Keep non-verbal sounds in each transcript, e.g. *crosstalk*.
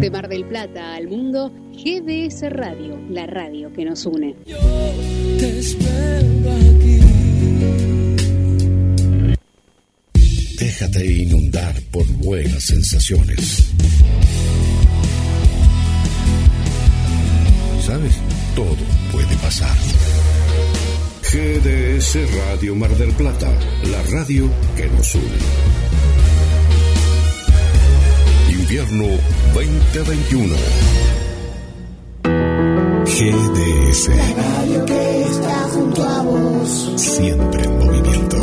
De Mar del Plata al mundo, GDS Radio, la radio que nos une. Déjate inundar por buenas sensaciones. ¿Sabes? Todo puede pasar. GDS Radio Mar del Plata, la radio que nos une. Invierno 2021. GDS. La radio que está junto a vos. Siempre en movimiento.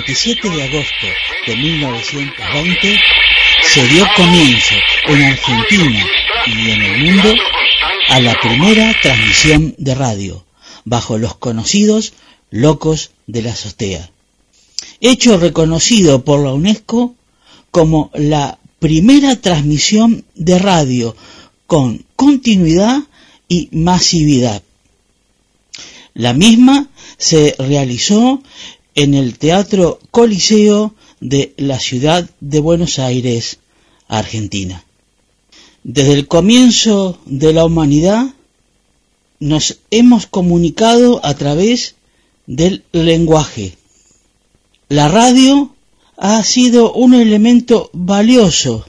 27 de agosto de Félix 1920 se dio comienzo en Argentina y en el mundo a la primera transmisión de radio bajo los conocidos locos de la azotea. Hecho reconocido por la UNESCO como la primera transmisión de radio con continuidad y masividad. La misma se realizó en el Teatro Coliseo de la ciudad de Buenos Aires, Argentina. Desde el comienzo de la humanidad nos hemos comunicado a través del lenguaje. La radio ha sido un elemento valioso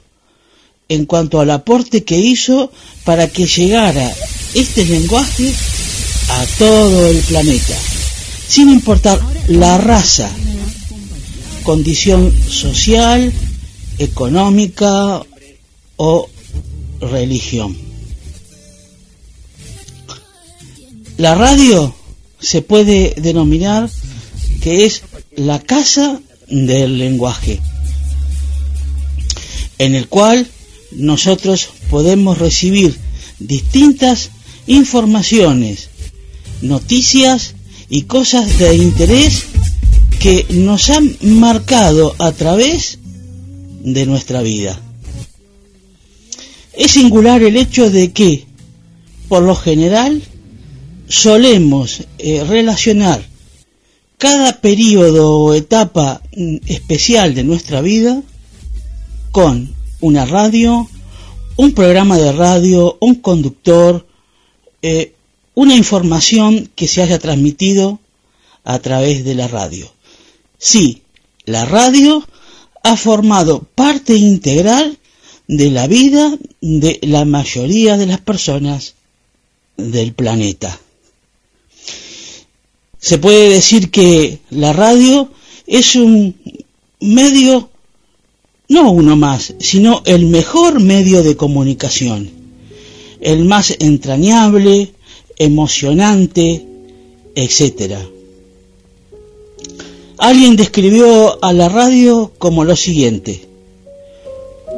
en cuanto al aporte que hizo para que llegara este lenguaje a todo el planeta, sin importar la raza, condición social, económica o religión. La radio se puede denominar que es la casa del lenguaje, en el cual nosotros podemos recibir distintas informaciones, noticias y cosas de interés que nos han marcado a través de nuestra vida. Es singular el hecho de que, por lo general, solemos eh, relacionar cada periodo o etapa mm, especial de nuestra vida con una radio, un programa de radio, un conductor, eh, una información que se haya transmitido a través de la radio. Sí, la radio ha formado parte integral de la vida de la mayoría de las personas del planeta. Se puede decir que la radio es un medio, no uno más, sino el mejor medio de comunicación, el más entrañable, emocionante, etc. Alguien describió a la radio como lo siguiente,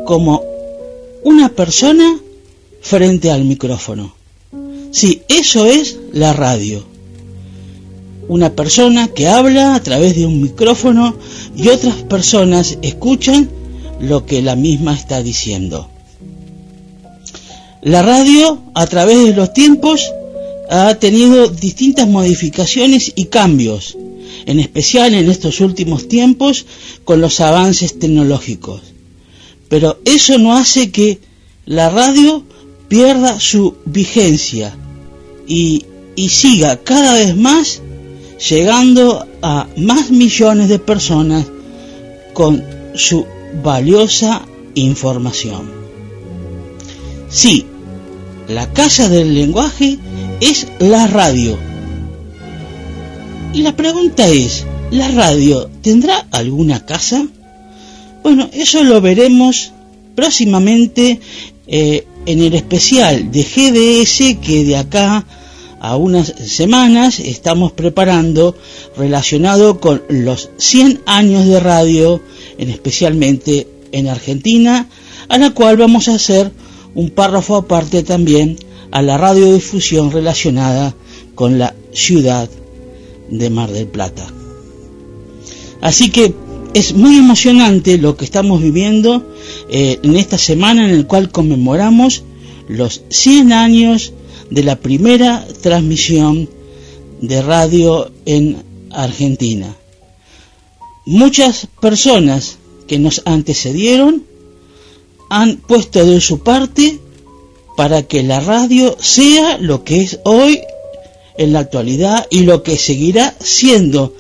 como una persona frente al micrófono. Sí, eso es la radio. Una persona que habla a través de un micrófono y otras personas escuchan lo que la misma está diciendo. La radio, a través de los tiempos, ha tenido distintas modificaciones y cambios, en especial en estos últimos tiempos con los avances tecnológicos. Pero eso no hace que la radio pierda su vigencia y, siga cada vez más llegando a más millones de personas con su valiosa información. Sí, la casa del lenguaje es la radio. Y la pregunta es, ¿la radio tendrá alguna casa? Bueno, eso lo veremos próximamente eh, en el especial de GDS que de acá a unas semanas estamos preparando relacionado con los 100 años de radio, en especialmente en Argentina, a la cual vamos a hacer un párrafo aparte también a la radiodifusión relacionada con la ciudad de Mar del Plata. Así que es muy emocionante lo que estamos viviendo eh, en esta semana en el cual conmemoramos los 100 años de la primera transmisión de radio en Argentina. Muchas personas que nos antecedieron han puesto de su parte para que la radio sea lo que es hoy en la actualidad y lo que seguirá siendo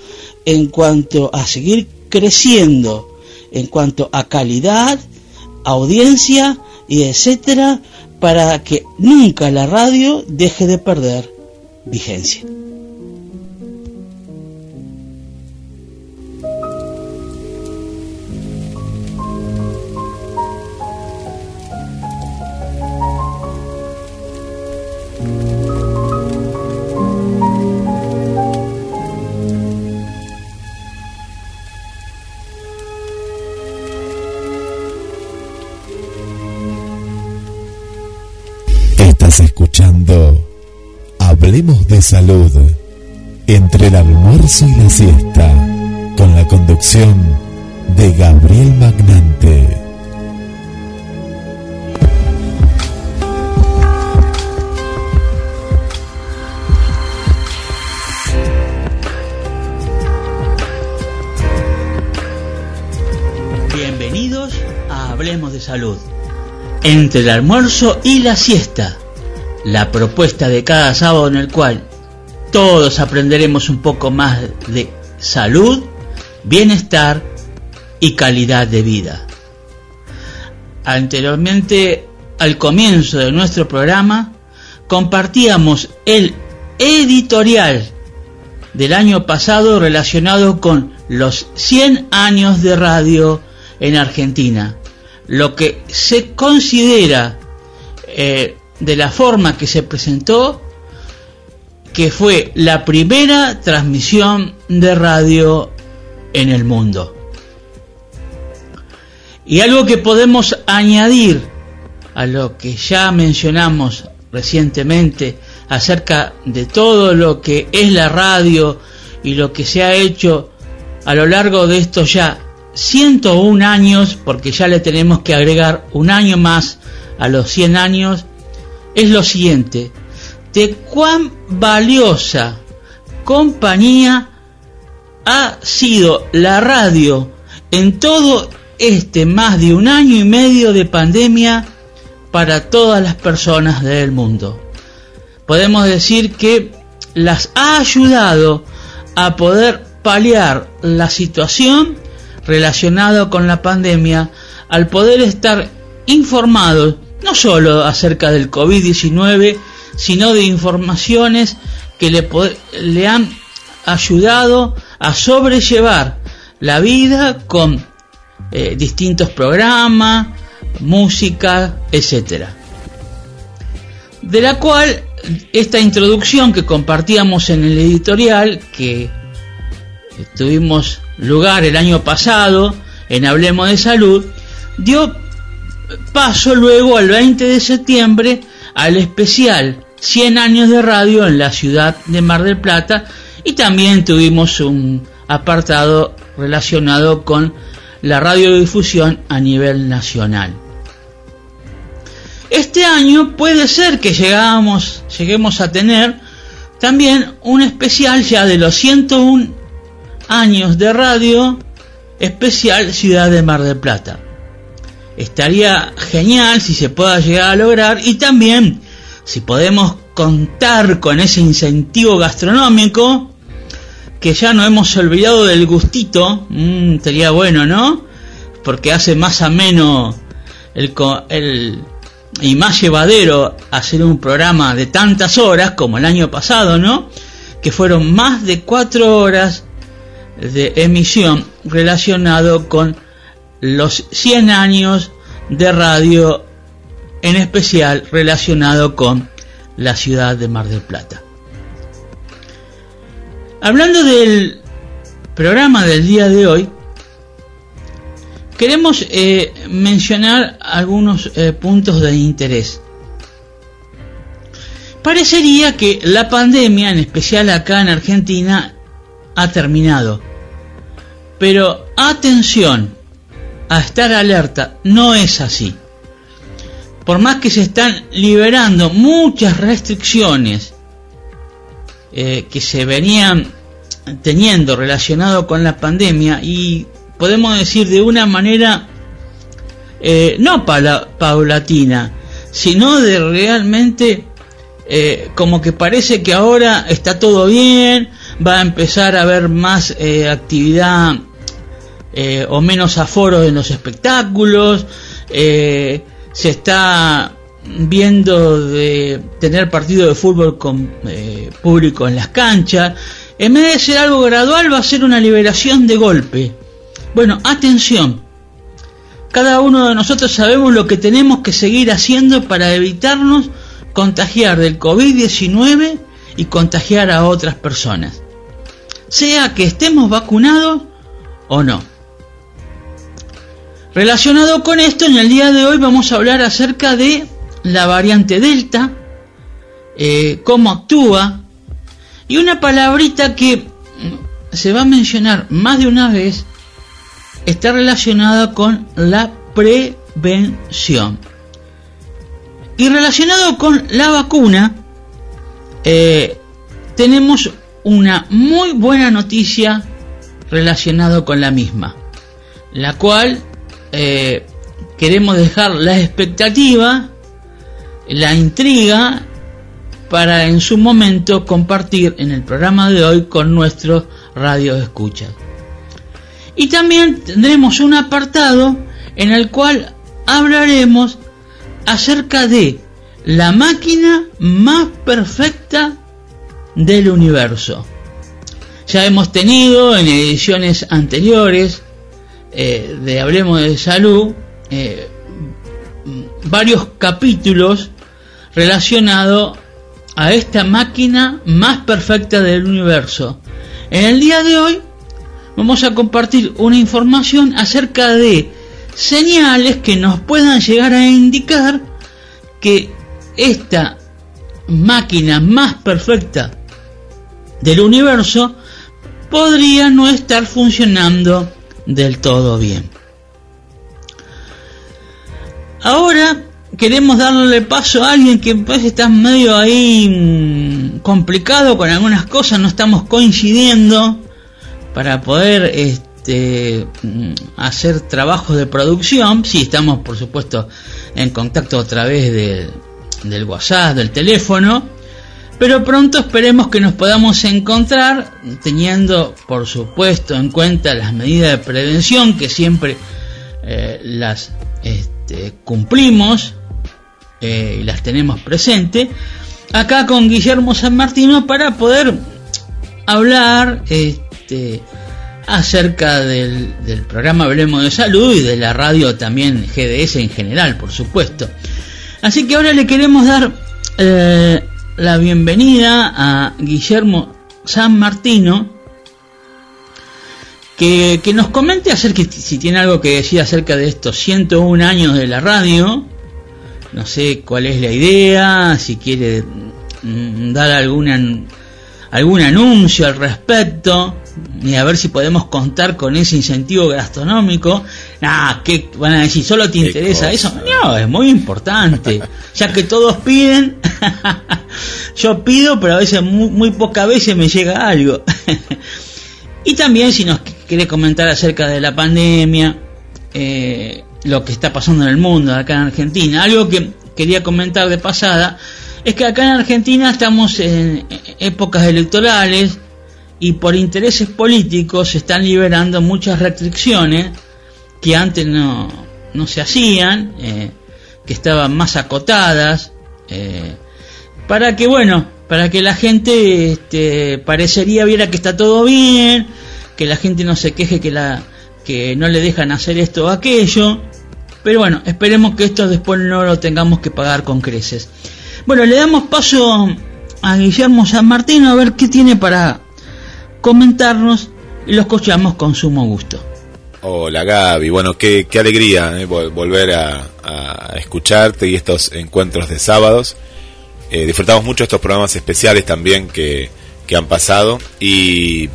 en cuanto a seguir creciendo, en cuanto a calidad, audiencia y etcétera, para que nunca la radio deje de perder vigencia. Salud entre el almuerzo y la siesta con la conducción de Gabriel Magnante. Bienvenidos a Hablemos de Salud entre el almuerzo y la siesta la propuesta de cada sábado en el cual todos aprenderemos un poco más de salud, bienestar y calidad de vida. Anteriormente, al comienzo de nuestro programa, compartíamos el editorial del año pasado relacionado con los 100 años de radio en Argentina, lo que se considera eh, de la forma que se presentó, que fue la primera transmisión de radio en el mundo. Y algo que podemos añadir a lo que ya mencionamos recientemente acerca de todo lo que es la radio y lo que se ha hecho a lo largo de estos ya 101 años, porque ya le tenemos que agregar un año más a los 100 años, es lo siguiente, de cuán valiosa compañía ha sido la radio en todo este más de un año y medio de pandemia para todas las personas del mundo. Podemos decir que las ha ayudado a poder paliar la situación relacionada con la pandemia al poder estar informados no solo acerca del COVID-19, sino de informaciones que le, le han ayudado a sobrellevar la vida con eh, distintos programas, música, etc. De la cual esta introducción que compartíamos en el editorial, que tuvimos lugar el año pasado en Hablemos de Salud, dio paso luego al 20 de septiembre al especial 100 años de radio en la ciudad de Mar del Plata y también tuvimos un apartado relacionado con la radiodifusión a nivel nacional. Este año puede ser que llegamos, lleguemos a tener también un especial ya de los 101 años de radio especial Ciudad de Mar del Plata estaría genial si se pueda llegar a lograr y también si podemos contar con ese incentivo gastronómico que ya no hemos olvidado del gustito, mm, sería bueno, ¿no? Porque hace más ameno el, el, y más llevadero hacer un programa de tantas horas como el año pasado, ¿no? Que fueron más de cuatro horas de emisión relacionado con los 100 años de radio, en especial relacionado con la ciudad de Mar del Plata. Hablando del programa del día de hoy, queremos eh, mencionar algunos eh, puntos de interés. Parecería que la pandemia, en especial acá en Argentina, ha terminado. Pero atención, a estar alerta, no es así. Por más que se están liberando muchas restricciones eh, que se venían teniendo relacionado con la pandemia y podemos decir de una manera eh, no paulatina, sino de realmente eh, como que parece que ahora está todo bien, va a empezar a haber más actividad o menos aforo en los espectáculos, se está viendo de tener partido de fútbol con eh, público en las canchas, en vez de ser algo gradual va a ser una liberación de golpe. Bueno, atención, cada uno de nosotros sabemos lo que tenemos que seguir haciendo para evitarnos contagiar del COVID-19 y contagiar a otras personas, sea que estemos vacunados o no. Relacionado con esto, en el día de hoy vamos a hablar acerca de la variante Delta, eh, cómo actúa, y una palabrita que se va a mencionar más de una vez está relacionada con la prevención. Y relacionado con la vacuna, eh, tenemos una muy buena noticia relacionado con la misma, la cual eh, queremos dejar la expectativa la intriga para en su momento compartir en el programa de hoy con nuestros radios escuchas. Y también tendremos un apartado en el cual hablaremos acerca de la máquina más perfecta del universo. Ya hemos tenido en ediciones anteriores eh, de Hablemos de Salud eh, varios capítulos relacionado a esta máquina más perfecta del universo. En el día de hoy vamos a compartir una información acerca de señales que nos puedan llegar a indicar que esta máquina más perfecta del universo podría no estar funcionando del todo bien. Ahora queremos darle paso a alguien que pues está medio ahí mm, complicado con algunas cosas, no estamos coincidiendo para poder este, mm, hacer trabajos de producción. Sí, estamos por supuesto en contacto a través del WhatsApp, del teléfono, pero pronto esperemos que nos podamos encontrar teniendo por supuesto en cuenta las medidas de prevención que siempre eh, las este, cumplimos eh, y las tenemos presentes, acá con Guillermo San Martino para poder hablar este, acerca del, programa Hablemos de Salud y de la radio también GDS en general, por supuesto. Así que ahora le queremos dar eh, la bienvenida a Guillermo San Martino, que, que, nos comente acerca si tiene algo que decir acerca de estos 101 años de la radio no sé cuál es la idea, si quiere mm, dar alguna, algún anuncio al respecto, y a ver si podemos contar con ese incentivo gastronómico. Ah, ¿qué van a decir? ¿Solo te interesa eso? No, es muy importante. *laughs* ya que todos piden, *laughs* yo pido, pero a veces muy, muy pocas veces me llega algo. *laughs* y también si nos quiere comentar acerca de la pandemia, eh, lo que está pasando en el mundo, acá en Argentina. Algo que quería comentar de pasada es que acá en Argentina estamos en épocas electorales y por intereses políticos se están liberando muchas restricciones que antes no, no se hacían, eh, que estaban más acotadas, eh, para que, bueno, para que la gente este, parecería viera que está todo bien, que la gente no se queje que, la, que no le dejan hacer esto o aquello. Pero bueno, esperemos que esto después no lo tengamos que pagar con creces. Bueno, le damos paso a Guillermo San Martín a ver qué tiene para, comentarnos y lo escuchamos con sumo gusto. Hola Gaby, bueno, qué, alegría eh, volver a, escucharte y estos encuentros de sábados. Eh, disfrutamos mucho estos programas especiales también que, que han pasado y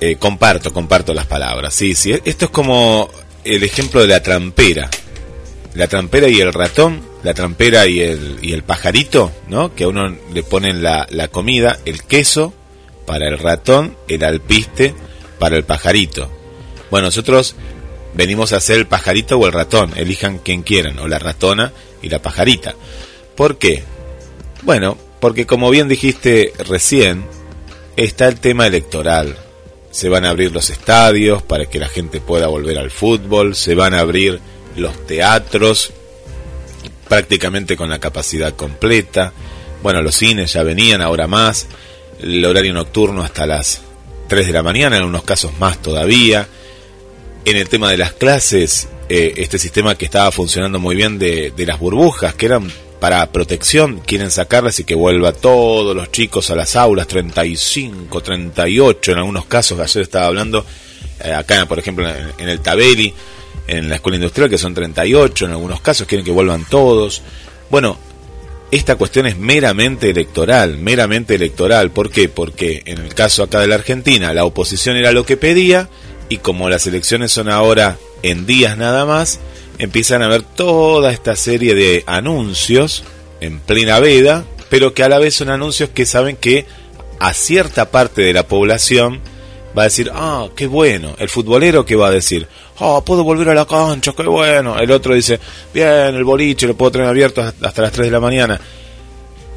eh, comparto, comparto las palabras. Sí, sí, esto es como el ejemplo de la trampera. La trampera y el ratón, la trampera y el, y el pajarito, ¿no? Que a uno le ponen la, la comida, el queso para el ratón, el alpiste para el pajarito. Bueno, nosotros venimos a hacer el pajarito o el ratón, elijan quien quieran, o la ratona y la pajarita. ¿Por qué? Bueno, porque como bien dijiste recién, está el tema electoral. Se van a abrir los estadios para que la gente pueda volver al fútbol, se van a abrir los teatros prácticamente con la capacidad completa. Bueno, los cines ya venían, ahora más. El horario nocturno hasta las 3 de la mañana, en algunos casos más todavía en el tema de las clases, eh, este sistema que estaba funcionando muy bien de, las burbujas, que eran para protección, quieren sacarlas y que vuelva todos los chicos a las aulas, 35, 38 en algunos casos, ayer estaba hablando eh, acá, por ejemplo, en, el Tabeli, en la escuela industrial, que son 38, en algunos casos quieren que vuelvan todos. Bueno, esta cuestión es meramente electoral, meramente electoral. ¿Por qué? Porque en el caso acá de la Argentina, la oposición era lo que pedía, y como las elecciones son ahora en días nada más, empiezan a ver toda esta serie de anuncios en plena veda, pero que a la vez son anuncios que saben que a cierta parte de la población va a decir, ah, qué bueno. El futbolero que va a decir, ah, puedo volver a la cancha, qué bueno. El otro dice, bien, el boliche lo puedo tener abierto hasta las 3 de la mañana.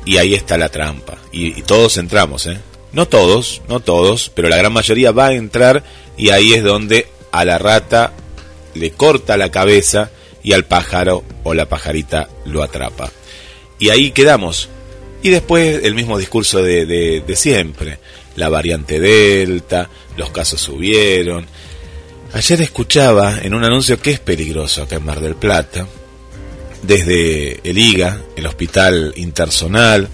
Y ahí está la trampa. Y todos entramos, ¿eh? No todos, no todos, pero la gran mayoría va a entrar y ahí es donde a la rata le corta la cabeza y al pájaro o la pajarita lo atrapa. Y ahí quedamos. Y después el mismo discurso de, de, siempre. La variante Delta, los casos subieron. Ayer escuchaba en un anuncio que es peligroso acá en Mar del Plata, desde el IGA, el Hospital Intersonal,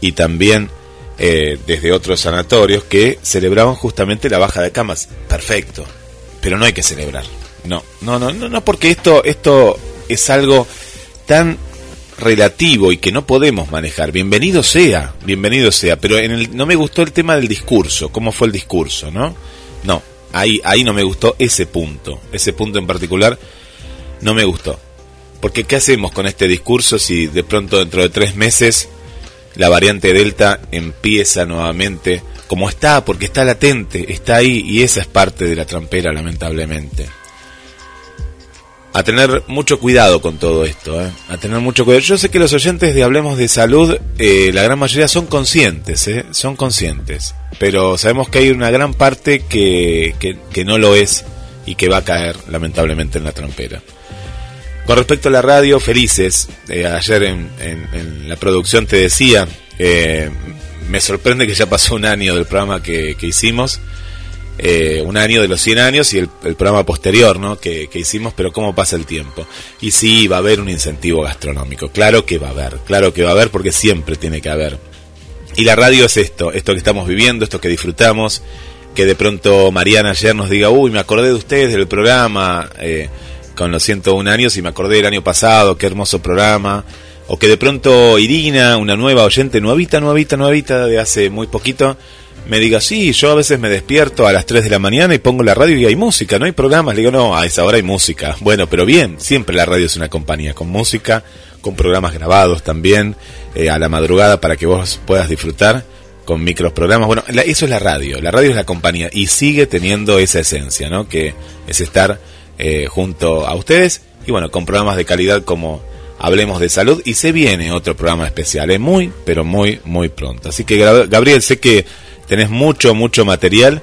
y también eh, desde otros sanatorios que celebraban justamente la baja de camas. Perfecto, pero no hay que celebrar. No, no, no, no, no porque esto, esto es algo tan relativo y que no podemos manejar. Bienvenido sea, bienvenido sea, pero en el, no me gustó el tema del discurso, cómo fue el discurso, ¿no? No, ahí, ahí no me gustó ese punto, ese punto en particular no me gustó. Porque ¿qué hacemos con este discurso si de pronto dentro de tres meses la variante Delta empieza nuevamente como está, porque está latente, está ahí y esa es parte de la trampera, lamentablemente. A tener mucho cuidado con todo esto, ¿eh? a tener mucho cuidado. Yo sé que los oyentes de Hablemos de Salud, eh, la gran mayoría son conscientes, ¿eh? son conscientes, pero sabemos que hay una gran parte que, que no lo es y que va a caer lamentablemente en la trampera. Con respecto a la radio, felices. Eh, ayer en, la producción te decía, eh, me sorprende que ya pasó un año del programa que, hicimos, eh, un año de los 100 años y el, programa posterior ¿no? Que, que, hicimos, pero cómo pasa el tiempo. Y sí, va a haber un incentivo gastronómico, claro que va a haber, claro que va a haber porque siempre tiene que haber. Y la radio es esto, esto que estamos viviendo, esto que disfrutamos, que de pronto Mariana ayer nos diga, uy, me acordé de ustedes del programa. Eh, con los 101 años y me acordé del año pasado, qué hermoso programa. O que de pronto Irina, una nueva oyente, nuevita, nuevita, nuevita, de hace muy poquito, me diga, sí, yo a veces me despierto a las 3 de la mañana y pongo la radio y hay música, no hay programas. Le digo, no, a esa hora hay música. Bueno, pero bien, siempre la radio es una compañía, con música, con programas grabados también, eh, a la madrugada para que vos puedas disfrutar con micros programas. Bueno, eso es la radio, la radio es la compañía y sigue teniendo esa esencia, ¿no? Que es estar eh, junto a ustedes y bueno, con programas de calidad como Hablemos de Salud y se viene otro programa especial, es muy, pero muy, muy pronto. Así que Gabriel, sé que tenés mucho, mucho material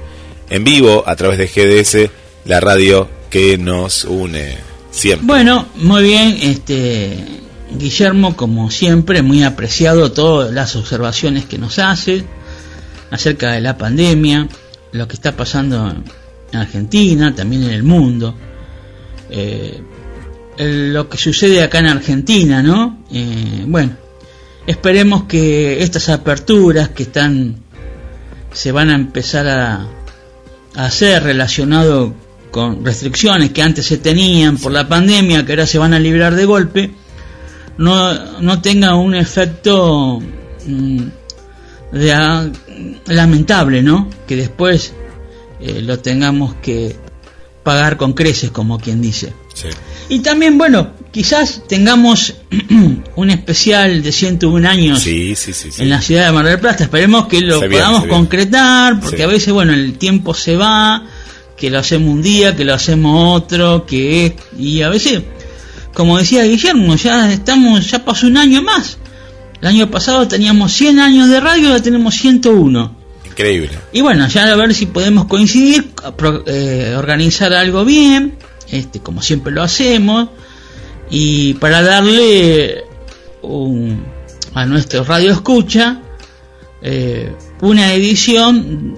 en vivo a través de GDS, la radio que nos une siempre. Bueno, muy bien, este Guillermo, como siempre, muy apreciado todas las observaciones que nos hace acerca de la pandemia, lo que está pasando en Argentina, también en el mundo eh, lo que sucede acá en Argentina, ¿no? Eh, bueno, esperemos que estas aperturas que están se van a empezar a, hacer relacionado con restricciones que antes se tenían por la pandemia, que ahora se van a librar de golpe, no, no tenga un efecto mm, de, lamentable, ¿no? Que después eh, lo tengamos que pagar con creces, como quien dice. Sí. Y también, bueno, quizás tengamos *clears throat* un especial de 101 años Sí, sí, en la ciudad de Mar del Plata. Esperemos que lo Se podamos concretar, porque a veces, bueno, el tiempo se va, que lo hacemos un día, que lo hacemos otro, que y a veces, como decía Guillermo, ya estamos, ya pasó un año más. El año pasado teníamos 100 años de radio, ahora tenemos 101. Increíble. Y bueno, ya a ver si podemos coincidir, eh, organizar algo bien, este, como siempre lo hacemos, y para darle un- a nuestro radio escucha eh, una edición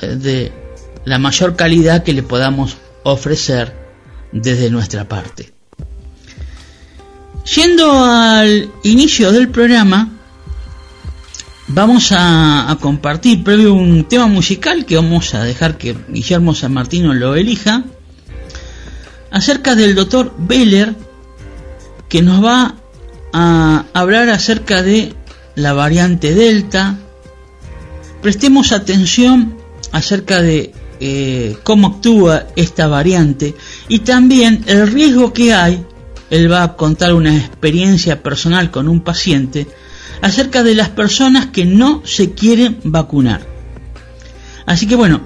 eh, de la mayor calidad que le podamos ofrecer desde nuestra parte. Yendo al inicio del programa, vamos a, compartir previo un tema musical que vamos a dejar que Guillermo San Martino lo elija, acerca del doctor Beller, que nos va a hablar acerca de la variante Delta. Prestemos atención acerca de eh, cómo actúa esta variante y también el riesgo que hay. Él va a contar una experiencia personal con un paciente acerca de las personas que no se quieren vacunar. Así que bueno,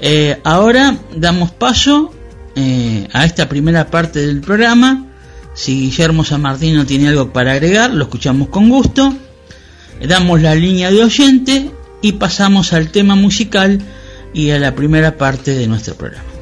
eh, ahora damos paso eh, a esta primera parte del programa. Si Guillermo San Martino tiene algo para agregar, lo escuchamos con gusto. Damos la línea de oyente y pasamos al tema musical y a la primera parte de nuestro programa.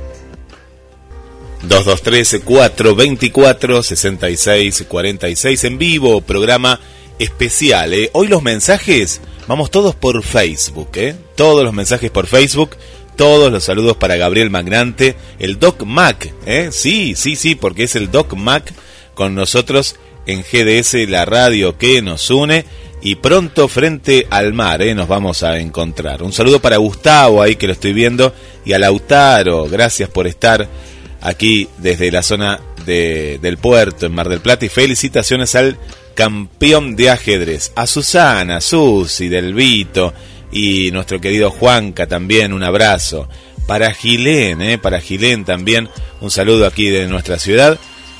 223-424-6646 en vivo, programa especial. ¿eh? Hoy los mensajes, vamos todos por Facebook, ¿eh? todos los mensajes por Facebook, todos los saludos para Gabriel Magnante, el Doc Mac, ¿eh? sí, sí, sí, porque es el Doc Mac con nosotros en GDS, la radio que nos une. Y pronto frente al mar ¿eh? nos vamos a encontrar. Un saludo para Gustavo ahí que lo estoy viendo y a Lautaro. Gracias por estar aquí desde la zona de- del puerto en Mar del Plata y felicitaciones al campeón de ajedrez, a Susana, Susi, Del Vito y nuestro querido Juanca también, un abrazo. Para Gilén, eh, para Gilén también, un saludo aquí de nuestra ciudad.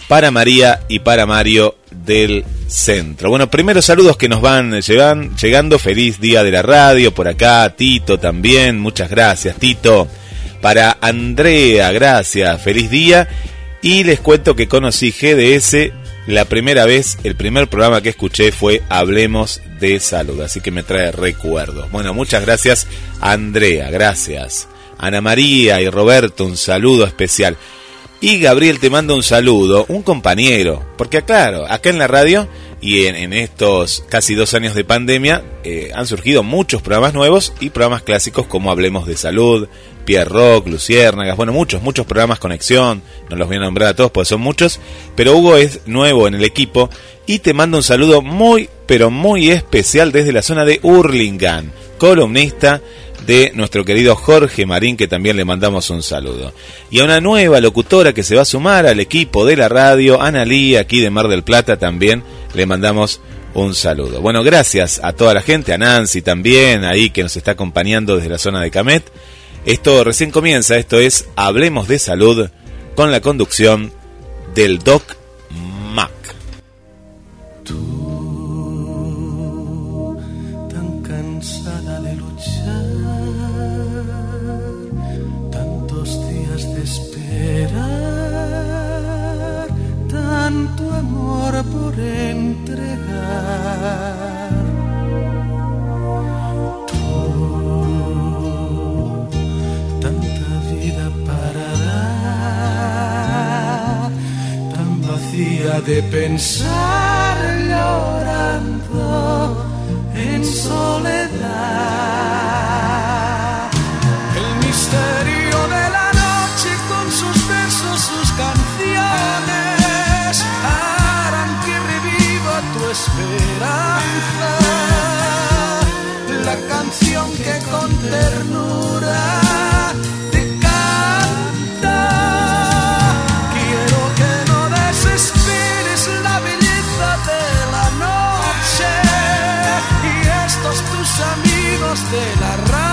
Para María y para Mario del centro. Bueno, primeros saludos que nos van llegan, llegando. Feliz día de la radio por acá. Tito también. Muchas gracias, Tito. Para Andrea, gracias. Feliz día. Y les cuento que conocí GDS la primera vez, el primer programa que escuché fue Hablemos de Salud, así que me trae recuerdos. Bueno, muchas gracias Andrea, gracias. Ana María y Roberto, un saludo especial. Y Gabriel te manda un saludo, un compañero, porque claro, acá en la radio y en, estos casi dos años de pandemia eh, han surgido muchos programas nuevos y programas clásicos como Hablemos de Salud, Pierre Rock, Luciérnagas, bueno, muchos, muchos programas Conexión, no los voy a nombrar a todos porque son muchos, pero Hugo es nuevo en el equipo y te manda un saludo muy, pero muy especial desde la zona de Hurlingham, columnista de nuestro querido Jorge Marín, que también le mandamos un saludo. Y a una nueva locutora que se va a sumar al equipo de la radio, Ana Lee, aquí de Mar del Plata, también le mandamos un saludo. Bueno, gracias a toda la gente, a Nancy también, ahí que nos está acompañando desde la zona de Camet. Esto recién comienza, esto es Hablemos de Salud con la conducción del Doc Mac. De pensar llorando en soledad. El misterio de la noche con sus versos, sus canciones harán que reviva tu esperanza. La canción que con ternura amigos de la radio.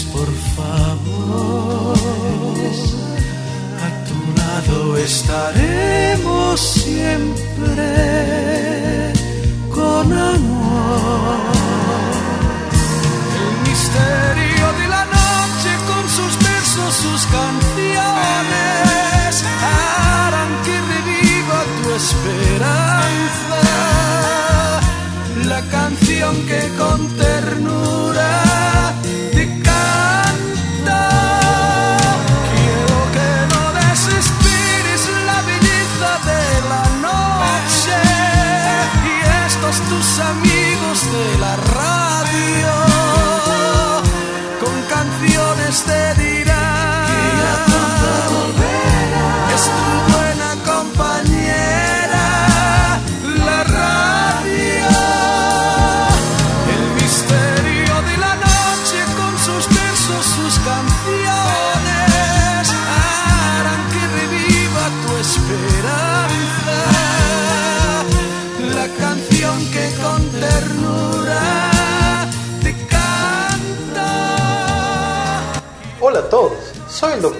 Por favor. A tu lado estaremos siempre con amor. El misterio de la noche con sus versos, sus canciones harán que reviva tu esperanza. La canción que con ternura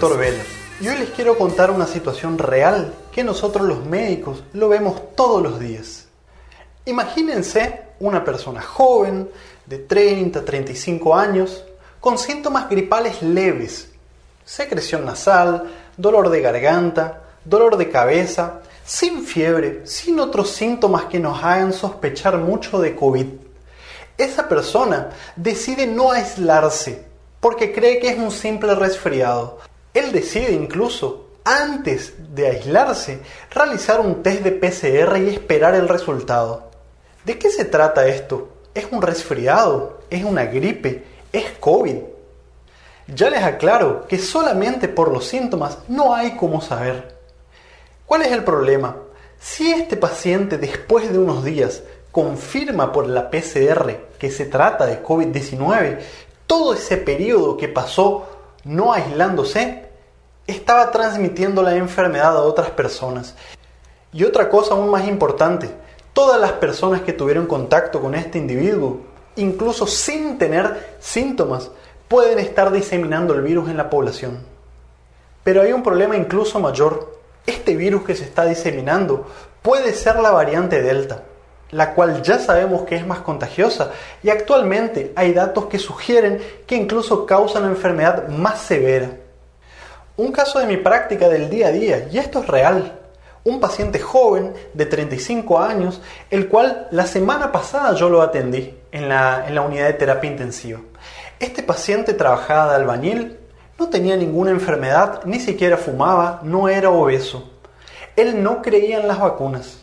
Dr. Vela y hoy les quiero contar una situación real que nosotros los médicos lo vemos todos los días. Imagínense una persona joven de 30 35 años con síntomas gripales leves, secreción nasal, dolor de garganta, dolor de cabeza, sin fiebre, sin otros síntomas que nos hagan sospechar mucho de COVID. Esa persona decide no aislarse porque cree que es un simple resfriado. Él decide incluso, antes de aislarse, realizar un test de PCR y esperar el resultado. ¿De qué se trata esto? ¿Es un resfriado? ¿Es una gripe? ¿Es COVID? Ya les aclaro que solamente por los síntomas no hay cómo saber. ¿Cuál es el problema? Si este paciente después de unos días confirma por la PCR que se trata de COVID-19, todo ese periodo que pasó no aislándose, estaba transmitiendo la enfermedad a otras personas. Y otra cosa aún más importante, todas las personas que tuvieron contacto con este individuo, incluso sin tener síntomas, pueden estar diseminando el virus en la población. Pero hay un problema incluso mayor. Este virus que se está diseminando puede ser la variante Delta, la cual ya sabemos que es más contagiosa y actualmente hay datos que sugieren que incluso causa una enfermedad más severa. Un caso de mi práctica del día a día, y esto es real. Un paciente joven de 35 años, el cual la semana pasada yo lo atendí en la, en la unidad de terapia intensiva. Este paciente trabajaba de albañil, no tenía ninguna enfermedad, ni siquiera fumaba, no era obeso. Él no creía en las vacunas.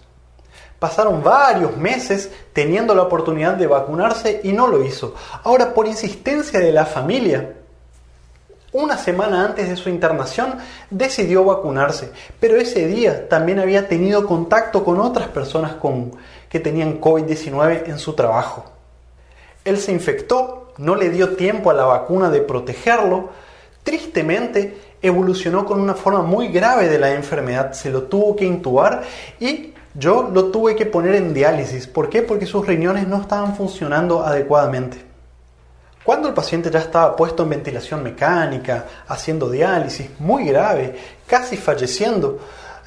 Pasaron varios meses teniendo la oportunidad de vacunarse y no lo hizo. Ahora, por insistencia de la familia, una semana antes de su internación decidió vacunarse, pero ese día también había tenido contacto con otras personas con, que tenían COVID-19 en su trabajo. Él se infectó, no le dio tiempo a la vacuna de protegerlo, tristemente evolucionó con una forma muy grave de la enfermedad, se lo tuvo que intubar y yo lo tuve que poner en diálisis. ¿Por qué? Porque sus riñones no estaban funcionando adecuadamente. Cuando el paciente ya estaba puesto en ventilación mecánica, haciendo diálisis, muy grave, casi falleciendo,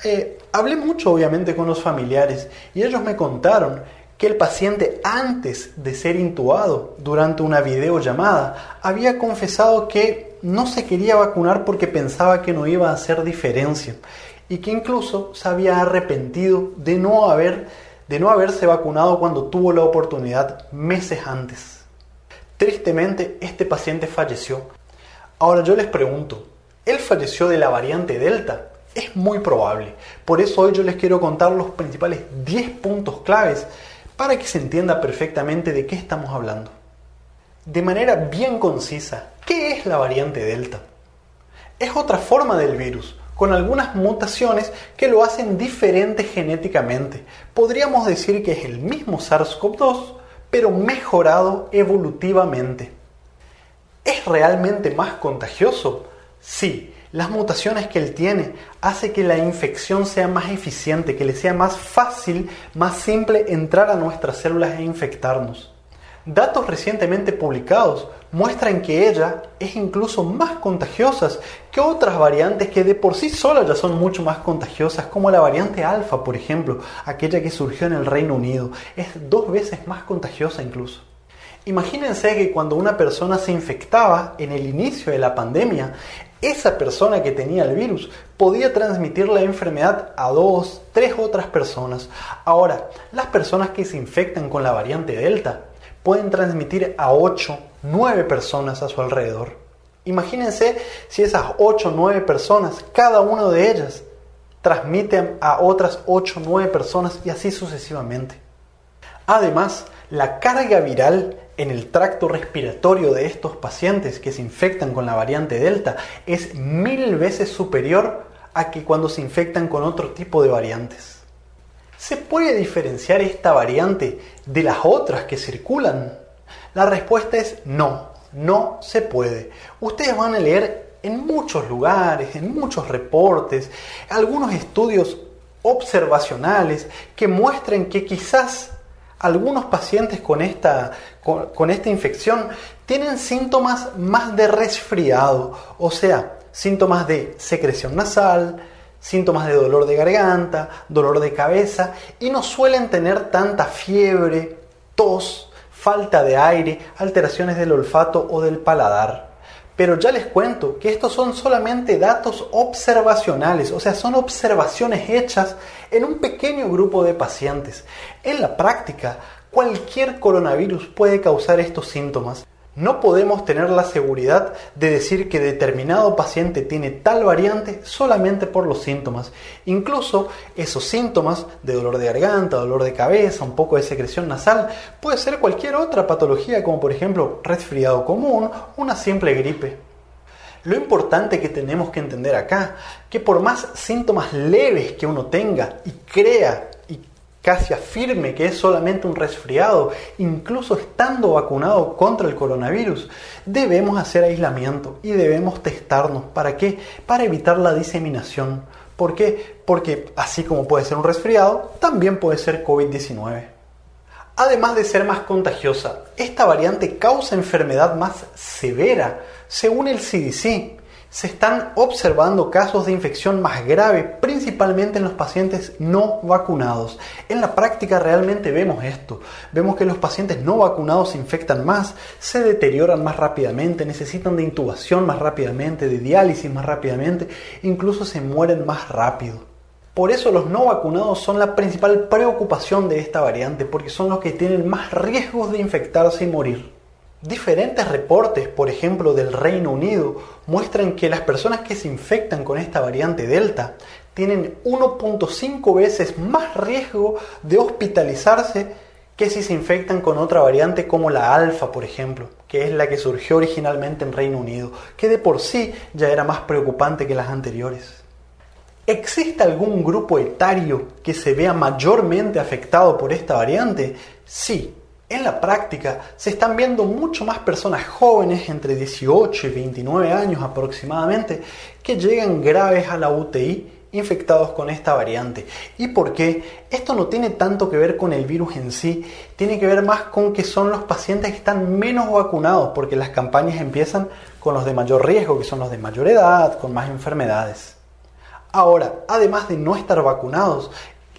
eh, hablé mucho obviamente con los familiares y ellos me contaron que el paciente antes de ser intubado durante una videollamada había confesado que no se quería vacunar porque pensaba que no iba a hacer diferencia y que incluso se había arrepentido de no, haber, de no haberse vacunado cuando tuvo la oportunidad meses antes. Tristemente, este paciente falleció. Ahora yo les pregunto, ¿él falleció de la variante Delta? Es muy probable. Por eso hoy yo les quiero contar los principales 10 puntos claves para que se entienda perfectamente de qué estamos hablando. De manera bien concisa, ¿qué es la variante Delta? Es otra forma del virus, con algunas mutaciones que lo hacen diferente genéticamente. Podríamos decir que es el mismo SARS-CoV-2, pero mejorado evolutivamente. ¿Es realmente más contagioso? Sí, las mutaciones que él tiene hace que la infección sea más eficiente, que le sea más fácil, más simple entrar a nuestras células e infectarnos. Datos recientemente publicados muestran que ella es incluso más contagiosa que otras variantes que de por sí solas ya son mucho más contagiosas, como la variante alfa, por ejemplo, aquella que surgió en el Reino Unido. Es dos veces más contagiosa incluso. Imagínense que cuando una persona se infectaba en el inicio de la pandemia, esa persona que tenía el virus podía transmitir la enfermedad a dos, tres otras personas. Ahora, las personas que se infectan con la variante Delta pueden transmitir a 8, 9 personas a su alrededor. Imagínense si esas 8 o 9 personas, cada una de ellas, transmiten a otras 8 o 9 personas y así sucesivamente. Además, la carga viral en el tracto respiratorio de estos pacientes que se infectan con la variante Delta es mil veces superior a que cuando se infectan con otro tipo de variantes. ¿Se puede diferenciar esta variante de las otras que circulan? La respuesta es no, no se puede. Ustedes van a leer en muchos lugares, en muchos reportes, algunos estudios observacionales que muestren que quizás algunos pacientes con esta, con, esta infección tienen síntomas más de resfriado, o sea, síntomas de secreción nasal, síntomas de dolor de garganta, dolor de cabeza y no suelen tener tanta fiebre, tos, falta de aire, alteraciones del olfato o del paladar. Pero ya les cuento que estos son solamente datos observacionales, o sea, son observaciones hechas en un pequeño grupo de pacientes. En la práctica, cualquier coronavirus puede causar estos síntomas. No podemos tener la seguridad de decir que determinado paciente tiene tal variante solamente por los síntomas. Incluso esos síntomas de dolor de garganta, dolor de cabeza, un poco de secreción nasal, puede ser cualquier otra patología como por ejemplo resfriado común, una simple gripe. Lo importante que tenemos que entender acá, que por más síntomas leves que uno tenga y crea casi afirme que es solamente un resfriado, incluso estando vacunado contra el coronavirus, debemos hacer aislamiento y debemos testarnos. ¿Para qué? Para evitar la diseminación. ¿Por qué? Porque así como puede ser un resfriado, también puede ser COVID-19. Además de ser más contagiosa, esta variante causa enfermedad más severa, según el CDC se están observando casos de infección más grave, principalmente en los pacientes no vacunados. En la práctica realmente vemos esto. Vemos que los pacientes no vacunados se infectan más, se deterioran más rápidamente, necesitan de intubación más rápidamente, de diálisis más rápidamente, incluso se mueren más rápido. Por eso los no vacunados son la principal preocupación de esta variante, porque son los que tienen más riesgos de infectarse y morir. Diferentes reportes, por ejemplo del Reino Unido, muestran que las personas que se infectan con esta variante Delta tienen 1.5 veces más riesgo de hospitalizarse que si se infectan con otra variante como la alfa, por ejemplo, que es la que surgió originalmente en Reino Unido, que de por sí ya era más preocupante que las anteriores. ¿Existe algún grupo etario que se vea mayormente afectado por esta variante? Sí, en la práctica se están viendo mucho más personas jóvenes entre 18 y 29 años aproximadamente que llegan graves a la UTI infectados con esta variante. ¿Y por qué? Esto no tiene tanto que ver con el virus en sí, tiene que ver más con que son los pacientes que están menos vacunados, porque las campañas empiezan con los de mayor riesgo, que son los de mayor edad, con más enfermedades. Ahora, además de no estar vacunados,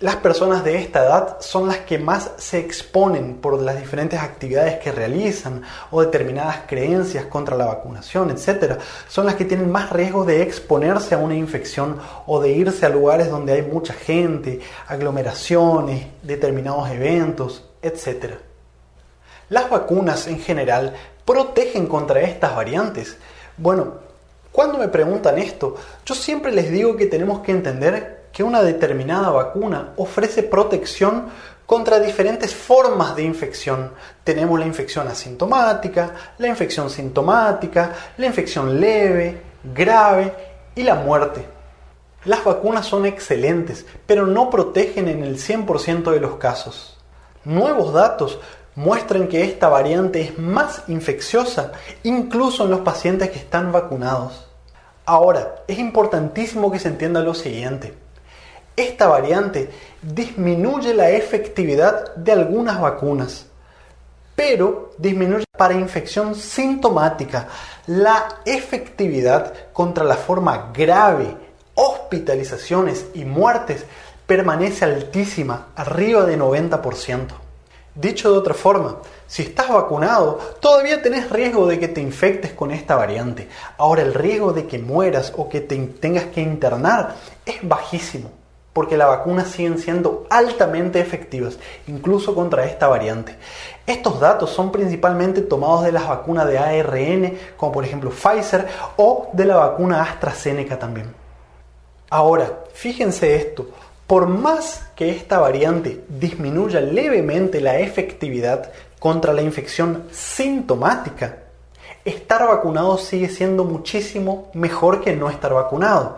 las personas de esta edad son las que más se exponen por las diferentes actividades que realizan o determinadas creencias contra la vacunación, etc. Son las que tienen más riesgo de exponerse a una infección o de irse a lugares donde hay mucha gente, aglomeraciones, determinados eventos, etc. ¿Las vacunas en general protegen contra estas variantes? Bueno, cuando me preguntan esto, yo siempre les digo que tenemos que entender que una determinada vacuna ofrece protección contra diferentes formas de infección. Tenemos la infección asintomática, la infección sintomática, la infección leve, grave y la muerte. Las vacunas son excelentes, pero no protegen en el 100% de los casos. Nuevos datos muestran que esta variante es más infecciosa incluso en los pacientes que están vacunados. Ahora, es importantísimo que se entienda lo siguiente. Esta variante disminuye la efectividad de algunas vacunas, pero disminuye para infección sintomática la efectividad contra la forma grave, hospitalizaciones y muertes permanece altísima, arriba de 90%. Dicho de otra forma, si estás vacunado, todavía tenés riesgo de que te infectes con esta variante. Ahora el riesgo de que mueras o que te tengas que internar es bajísimo porque las vacunas siguen siendo altamente efectivas, incluso contra esta variante. Estos datos son principalmente tomados de las vacunas de ARN, como por ejemplo Pfizer, o de la vacuna AstraZeneca también. Ahora, fíjense esto, por más que esta variante disminuya levemente la efectividad contra la infección sintomática, estar vacunado sigue siendo muchísimo mejor que no estar vacunado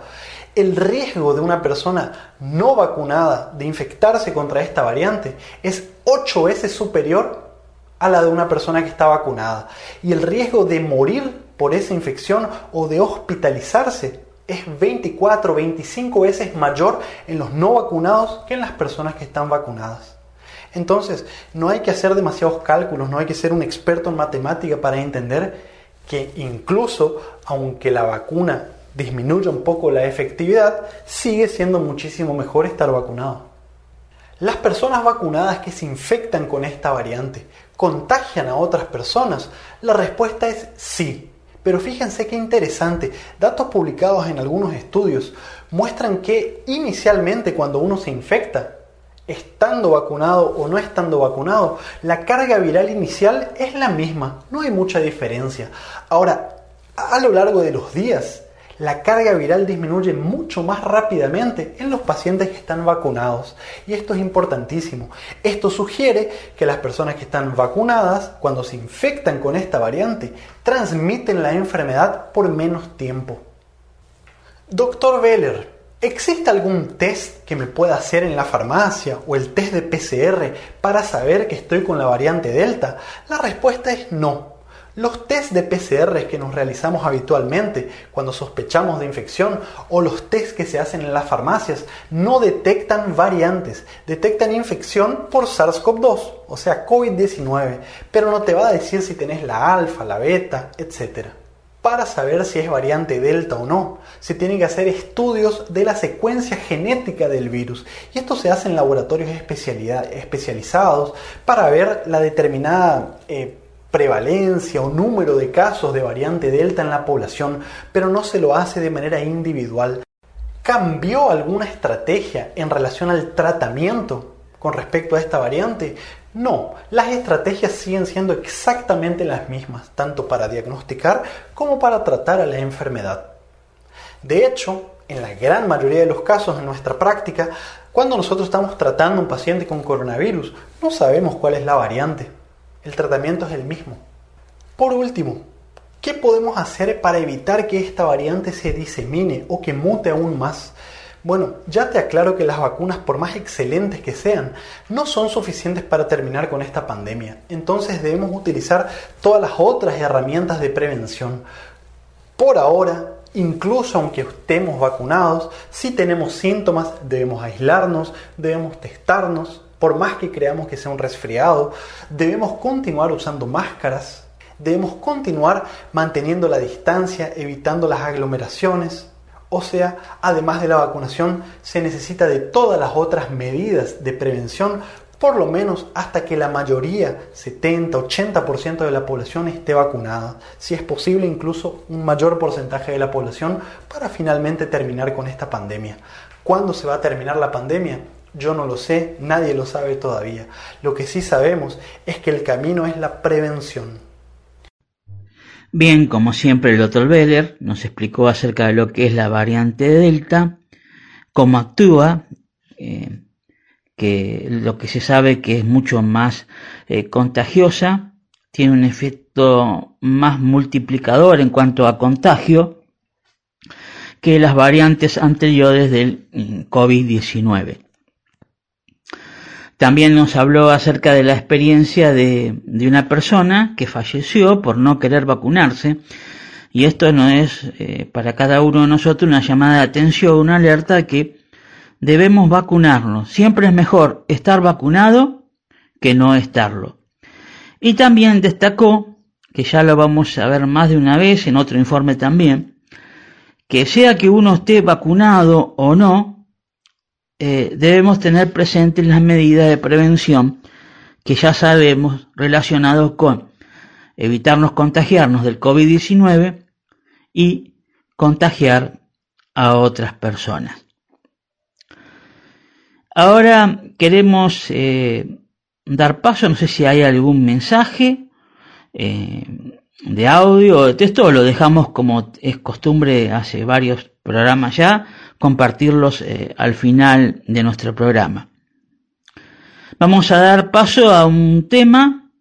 el riesgo de una persona no vacunada de infectarse contra esta variante es 8 veces superior a la de una persona que está vacunada. Y el riesgo de morir por esa infección o de hospitalizarse es 24 o 25 veces mayor en los no vacunados que en las personas que están vacunadas. Entonces, no hay que hacer demasiados cálculos, no hay que ser un experto en matemática para entender que incluso aunque la vacuna disminuye un poco la efectividad, sigue siendo muchísimo mejor estar vacunado. Las personas vacunadas que se infectan con esta variante contagian a otras personas. La respuesta es sí. Pero fíjense qué interesante, datos publicados en algunos estudios muestran que inicialmente cuando uno se infecta, estando vacunado o no estando vacunado, la carga viral inicial es la misma, no hay mucha diferencia. Ahora, a lo largo de los días, la carga viral disminuye mucho más rápidamente en los pacientes que están vacunados. Y esto es importantísimo. Esto sugiere que las personas que están vacunadas, cuando se infectan con esta variante, transmiten la enfermedad por menos tiempo. Doctor Veller, ¿existe algún test que me pueda hacer en la farmacia o el test de PCR para saber que estoy con la variante Delta? La respuesta es no. Los test de PCR que nos realizamos habitualmente cuando sospechamos de infección o los test que se hacen en las farmacias no detectan variantes, detectan infección por SARS-CoV-2, o sea, COVID-19, pero no te va a decir si tenés la alfa, la beta, etc. Para saber si es variante delta o no, se tienen que hacer estudios de la secuencia genética del virus y esto se hace en laboratorios especializados para ver la determinada eh, prevalencia o número de casos de variante Delta en la población, pero no se lo hace de manera individual. ¿Cambió alguna estrategia en relación al tratamiento con respecto a esta variante? No, las estrategias siguen siendo exactamente las mismas, tanto para diagnosticar como para tratar a la enfermedad. De hecho, en la gran mayoría de los casos en nuestra práctica, cuando nosotros estamos tratando a un paciente con coronavirus, no sabemos cuál es la variante el tratamiento es el mismo. Por último, ¿qué podemos hacer para evitar que esta variante se disemine o que mute aún más? Bueno, ya te aclaro que las vacunas, por más excelentes que sean, no son suficientes para terminar con esta pandemia. Entonces debemos utilizar todas las otras herramientas de prevención. Por ahora, incluso aunque estemos vacunados, si tenemos síntomas, debemos aislarnos, debemos testarnos, por más que creamos que sea un resfriado, debemos continuar usando máscaras, debemos continuar manteniendo la distancia, evitando las aglomeraciones. O sea, además de la vacunación, se necesita de todas las otras medidas de prevención, por lo menos hasta que la mayoría, 70-80% de la población esté vacunada. Si es posible, incluso un mayor porcentaje de la población para finalmente terminar con esta pandemia. ¿Cuándo se va a terminar la pandemia? Yo no lo sé, nadie lo sabe todavía. Lo que sí sabemos es que el camino es la prevención. Bien, como siempre el doctor Beller nos explicó acerca de lo que es la variante Delta, cómo actúa, eh, que lo que se sabe que es mucho más eh, contagiosa, tiene un efecto más multiplicador en cuanto a contagio que las variantes anteriores del mm, COVID-19. También nos habló acerca de la experiencia de, una persona que falleció por no querer vacunarse. Y esto no es eh, para cada uno de nosotros una llamada de atención, una alerta que debemos vacunarnos. Siempre es mejor estar vacunado que no estarlo. Y también destacó, que ya lo vamos a ver más de una vez en otro informe también, que sea que uno esté vacunado o no, eh, debemos tener presentes las medidas de prevención que ya sabemos relacionados con evitarnos contagiarnos del COVID-19 y contagiar a otras personas. Ahora queremos eh, dar paso, no sé si hay algún mensaje eh, de audio o de texto, o lo dejamos como es costumbre hace varios programas ya, compartirlos eh, al final de nuestro programa. Vamos a dar paso a un tema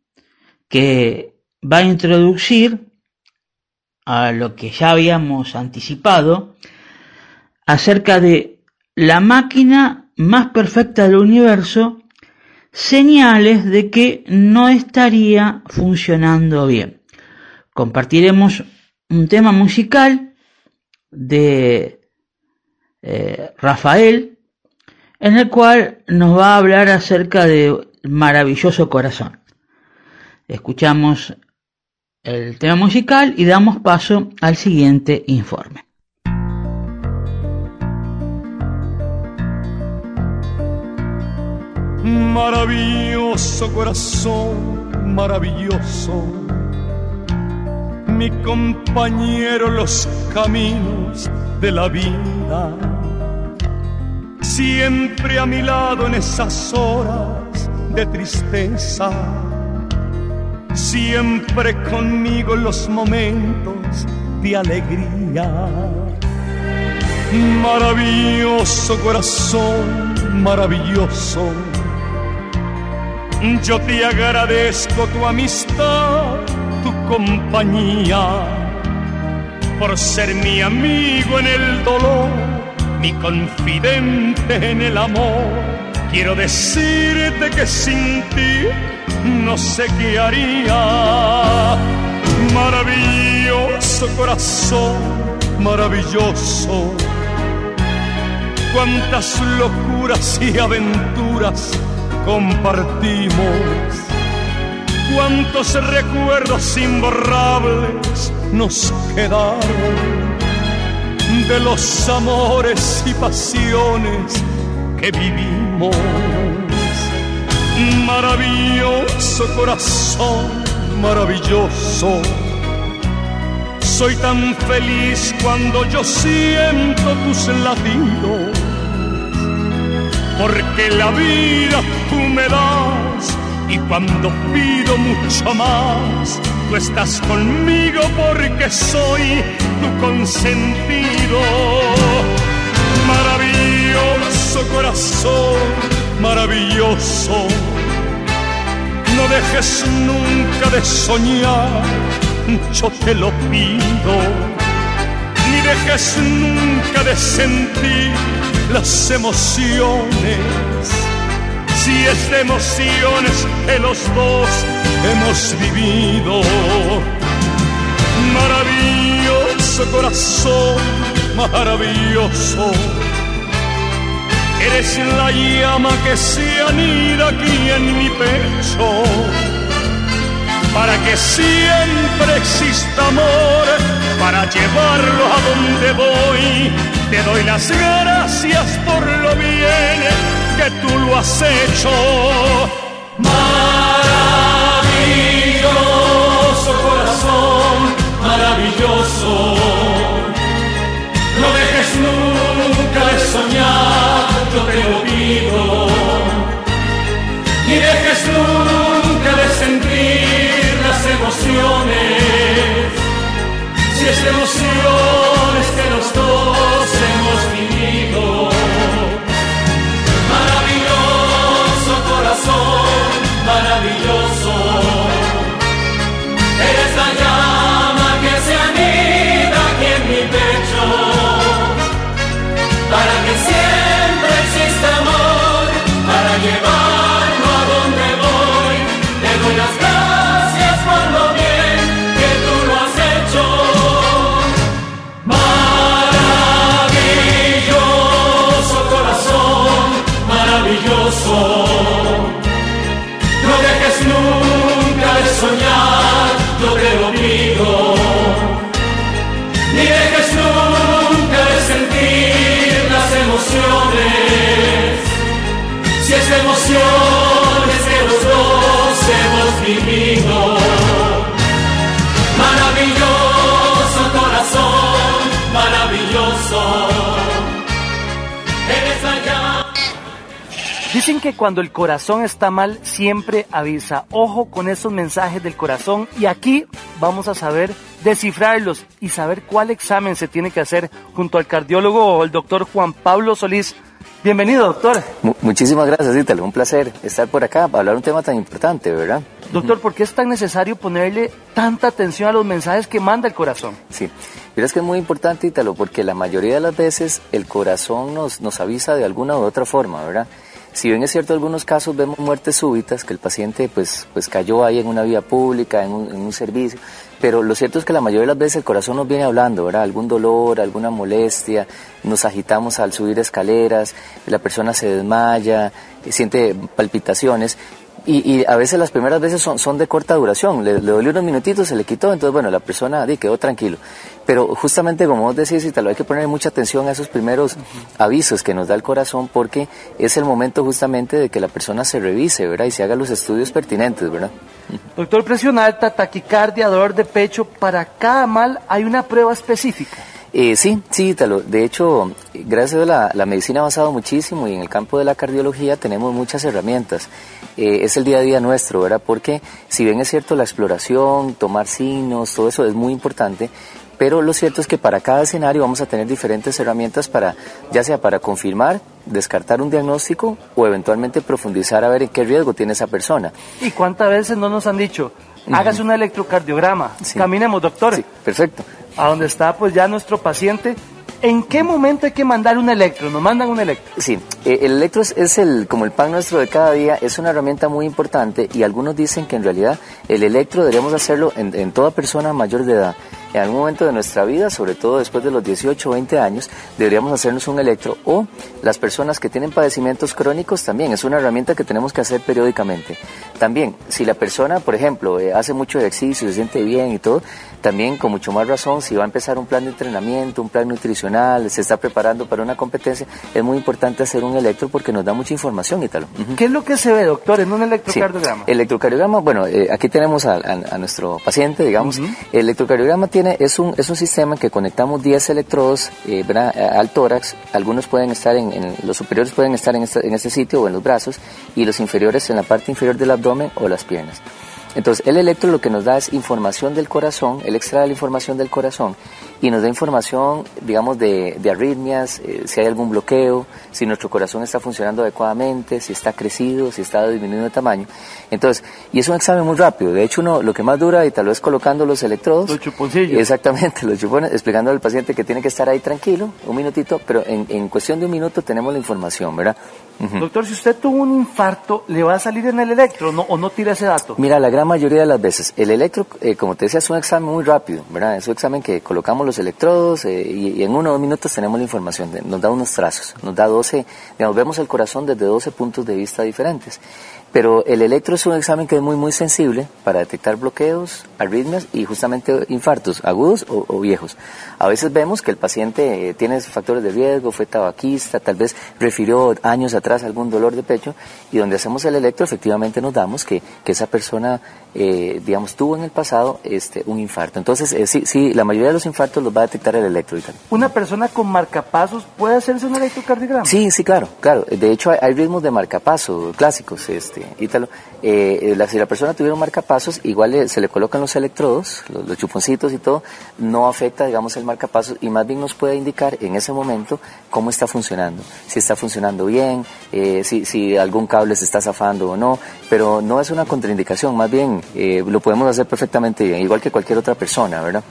que va a introducir a lo que ya habíamos anticipado acerca de la máquina más perfecta del universo señales de que no estaría funcionando bien. Compartiremos un tema musical de eh, Rafael, en el cual nos va a hablar acerca de maravilloso corazón. Escuchamos el tema musical y damos paso al siguiente informe. Maravilloso corazón, maravilloso, mi compañero los caminos de la vida, siempre a mi lado en esas horas de tristeza, siempre conmigo en los momentos de alegría. Maravilloso corazón, maravilloso. Yo te agradezco tu amistad, tu compañía, por ser mi amigo en el dolor, mi confidente en el amor. Quiero decirte que sin ti no sé qué haría. Maravilloso corazón, maravilloso. Cuántas locuras y aventuras compartimos. Cuántos recuerdos imborrables nos quedaron de los amores y pasiones que vivimos. Maravilloso corazón, maravilloso. Soy tan feliz cuando yo siento tus latidos porque la vida tú me das y cuando pido mucho más, tú estás conmigo porque soy tu consentido. Maravilloso corazón, maravilloso, no dejes nunca de soñar, yo te lo pido, ni dejes nunca de sentir las emociones. Si es de emociones que los dos hemos vivido. Maravilloso corazón, maravilloso. Eres la llama que se anida aquí en mi pecho. Para que siempre exista amor, para llevarlo a donde voy te doy las gracias por lo bien tú lo has hecho. Maravilloso corazón, maravilloso. No dejes nunca de soñar, yo te lo pido. Ni dejes nunca de sentir las emociones. Si es de emociones que los dos Si es Dicen que cuando el corazón está mal siempre avisa. Ojo con esos mensajes del corazón y aquí vamos a saber descifrarlos y saber cuál examen se tiene que hacer junto al cardiólogo el doctor Juan Pablo Solís. Bienvenido, doctor. Mu- muchísimas gracias, Ítalo. Un placer estar por acá para hablar un tema tan importante, ¿verdad? Doctor, ¿por qué es tan necesario ponerle tanta atención a los mensajes que manda el corazón? Sí. Mira, es que es muy importante, Ítalo, porque la mayoría de las veces el corazón nos, nos avisa de alguna u otra forma, ¿verdad? Si bien es cierto, en algunos casos vemos muertes súbitas, que el paciente pues, pues cayó ahí en una vía pública, en un, en un servicio, pero lo cierto es que la mayoría de las veces el corazón nos viene hablando, ¿verdad? Algún dolor, alguna molestia, nos agitamos al subir escaleras, la persona se desmaya, siente palpitaciones. Y, y a veces las primeras veces son, son de corta duración, le, le dolió unos minutitos, se le quitó, entonces bueno, la persona di, quedó tranquilo. Pero justamente como vos decís, Italo, hay que poner mucha atención a esos primeros avisos que nos da el corazón porque es el momento justamente de que la persona se revise, ¿verdad? Y se haga los estudios pertinentes, ¿verdad? Doctor, presión alta, taquicardia, dolor de pecho, para cada mal hay una prueba específica. Eh, sí, sí, Italo. De hecho, gracias a la, la medicina ha avanzado muchísimo y en el campo de la cardiología tenemos muchas herramientas. Eh, es el día a día nuestro, ¿verdad? Porque si bien es cierto la exploración, tomar signos, todo eso es muy importante, pero lo cierto es que para cada escenario vamos a tener diferentes herramientas para, ya sea para confirmar, descartar un diagnóstico o eventualmente profundizar a ver en qué riesgo tiene esa persona. ¿Y cuántas veces no nos han dicho, hágase un electrocardiograma, caminemos, doctor? Sí, perfecto. A donde está pues ya nuestro paciente. ¿En qué momento hay que mandar un electro? Nos mandan un electro. Sí, eh, el electro es, el, como el pan nuestro de cada día, es una herramienta muy importante y algunos dicen que en realidad el electro deberíamos hacerlo en, en toda persona mayor de edad. En algún momento de nuestra vida, sobre todo después de los 18 o 20 años, deberíamos hacernos un electro o las personas que tienen padecimientos crónicos también, es una herramienta que tenemos que hacer periódicamente. También, si la persona, por ejemplo, eh, hace mucho ejercicio, se siente bien y todo, también con mucho más razón, si va a empezar un plan de entrenamiento, un plan nutricional, se está preparando para una competencia, es muy importante hacer un electro porque nos da mucha información y tal. Ujú. ¿Qué es lo que se ve, doctor, en un Sí, electrocardiograma? el electrocardiograma, bueno, eh, aquí tenemos a, a- a nuestro paciente, digamos. El electrocardiograma tiene, es un, es un sistema en que conectamos 10 electrodos eh, a- al tórax. Algunos pueden estar en, en- los superiores pueden estar en este, en este sitio o en los brazos y los inferiores en la parte inferior del abdomen o las piernas. Entonces, el electro lo que nos da es información del corazón, él extrae la información del corazón y nos da información, digamos, de, de arritmias, eh, si hay algún bloqueo, si nuestro corazón está funcionando adecuadamente, si está crecido, si está disminuyendo de tamaño. Entonces, y es un examen muy rápido. De hecho, uno lo que más dura y tal vez colocando los electrodos. Los chuponcillos. Exactamente, *laughs* los chupones, explicando al paciente que tiene que estar ahí tranquilo, un minutito, pero en, en cuestión de un minuto tenemos la información, ¿verdad? Doctor, si usted tuvo un infarto, ¿le va a salir en el electro no, o no tira ese dato? Mira, la gran mayoría de las veces, el electro, eh, como te decía, es un examen muy rápido, ¿verdad? Es un examen que colocamos los electrodos eh, y, y en uno o dos minutos tenemos la información, nos da unos trazos, nos da 12, digamos, vemos el corazón desde 12 puntos de vista diferentes. Pero el electro es un examen que es muy, muy sensible para detectar bloqueos, arritmias y justamente infartos agudos o, viejos. A veces vemos que el paciente eh, tiene factores de riesgo, fue tabaquista, tal vez refirió años atrás algún dolor de pecho y donde hacemos el electro efectivamente nos damos que, que esa persona, eh, digamos, tuvo en el pasado este, un infarto. Entonces, eh, sí, sí, la mayoría de los infartos los va a detectar el electro. y tal. ¿Una persona con marcapasos puede hacerse un electrocardiograma? Sí, sí, claro, claro. De hecho, hay, hay ritmos de marcapaso clásicos. Este, Ítalo, eh, la, si la persona tuviera un marcapasos, igual le- se le colocan los electrodos, los, los chuponcitos y todo, no afecta, digamos, el marcapasos y más bien nos puede indicar en ese momento cómo está funcionando, si está funcionando bien, eh, si, si algún cable se está zafando o no, pero no es una contraindicación, más bien eh, lo podemos hacer perfectamente bien, igual que cualquier otra persona, ¿verdad?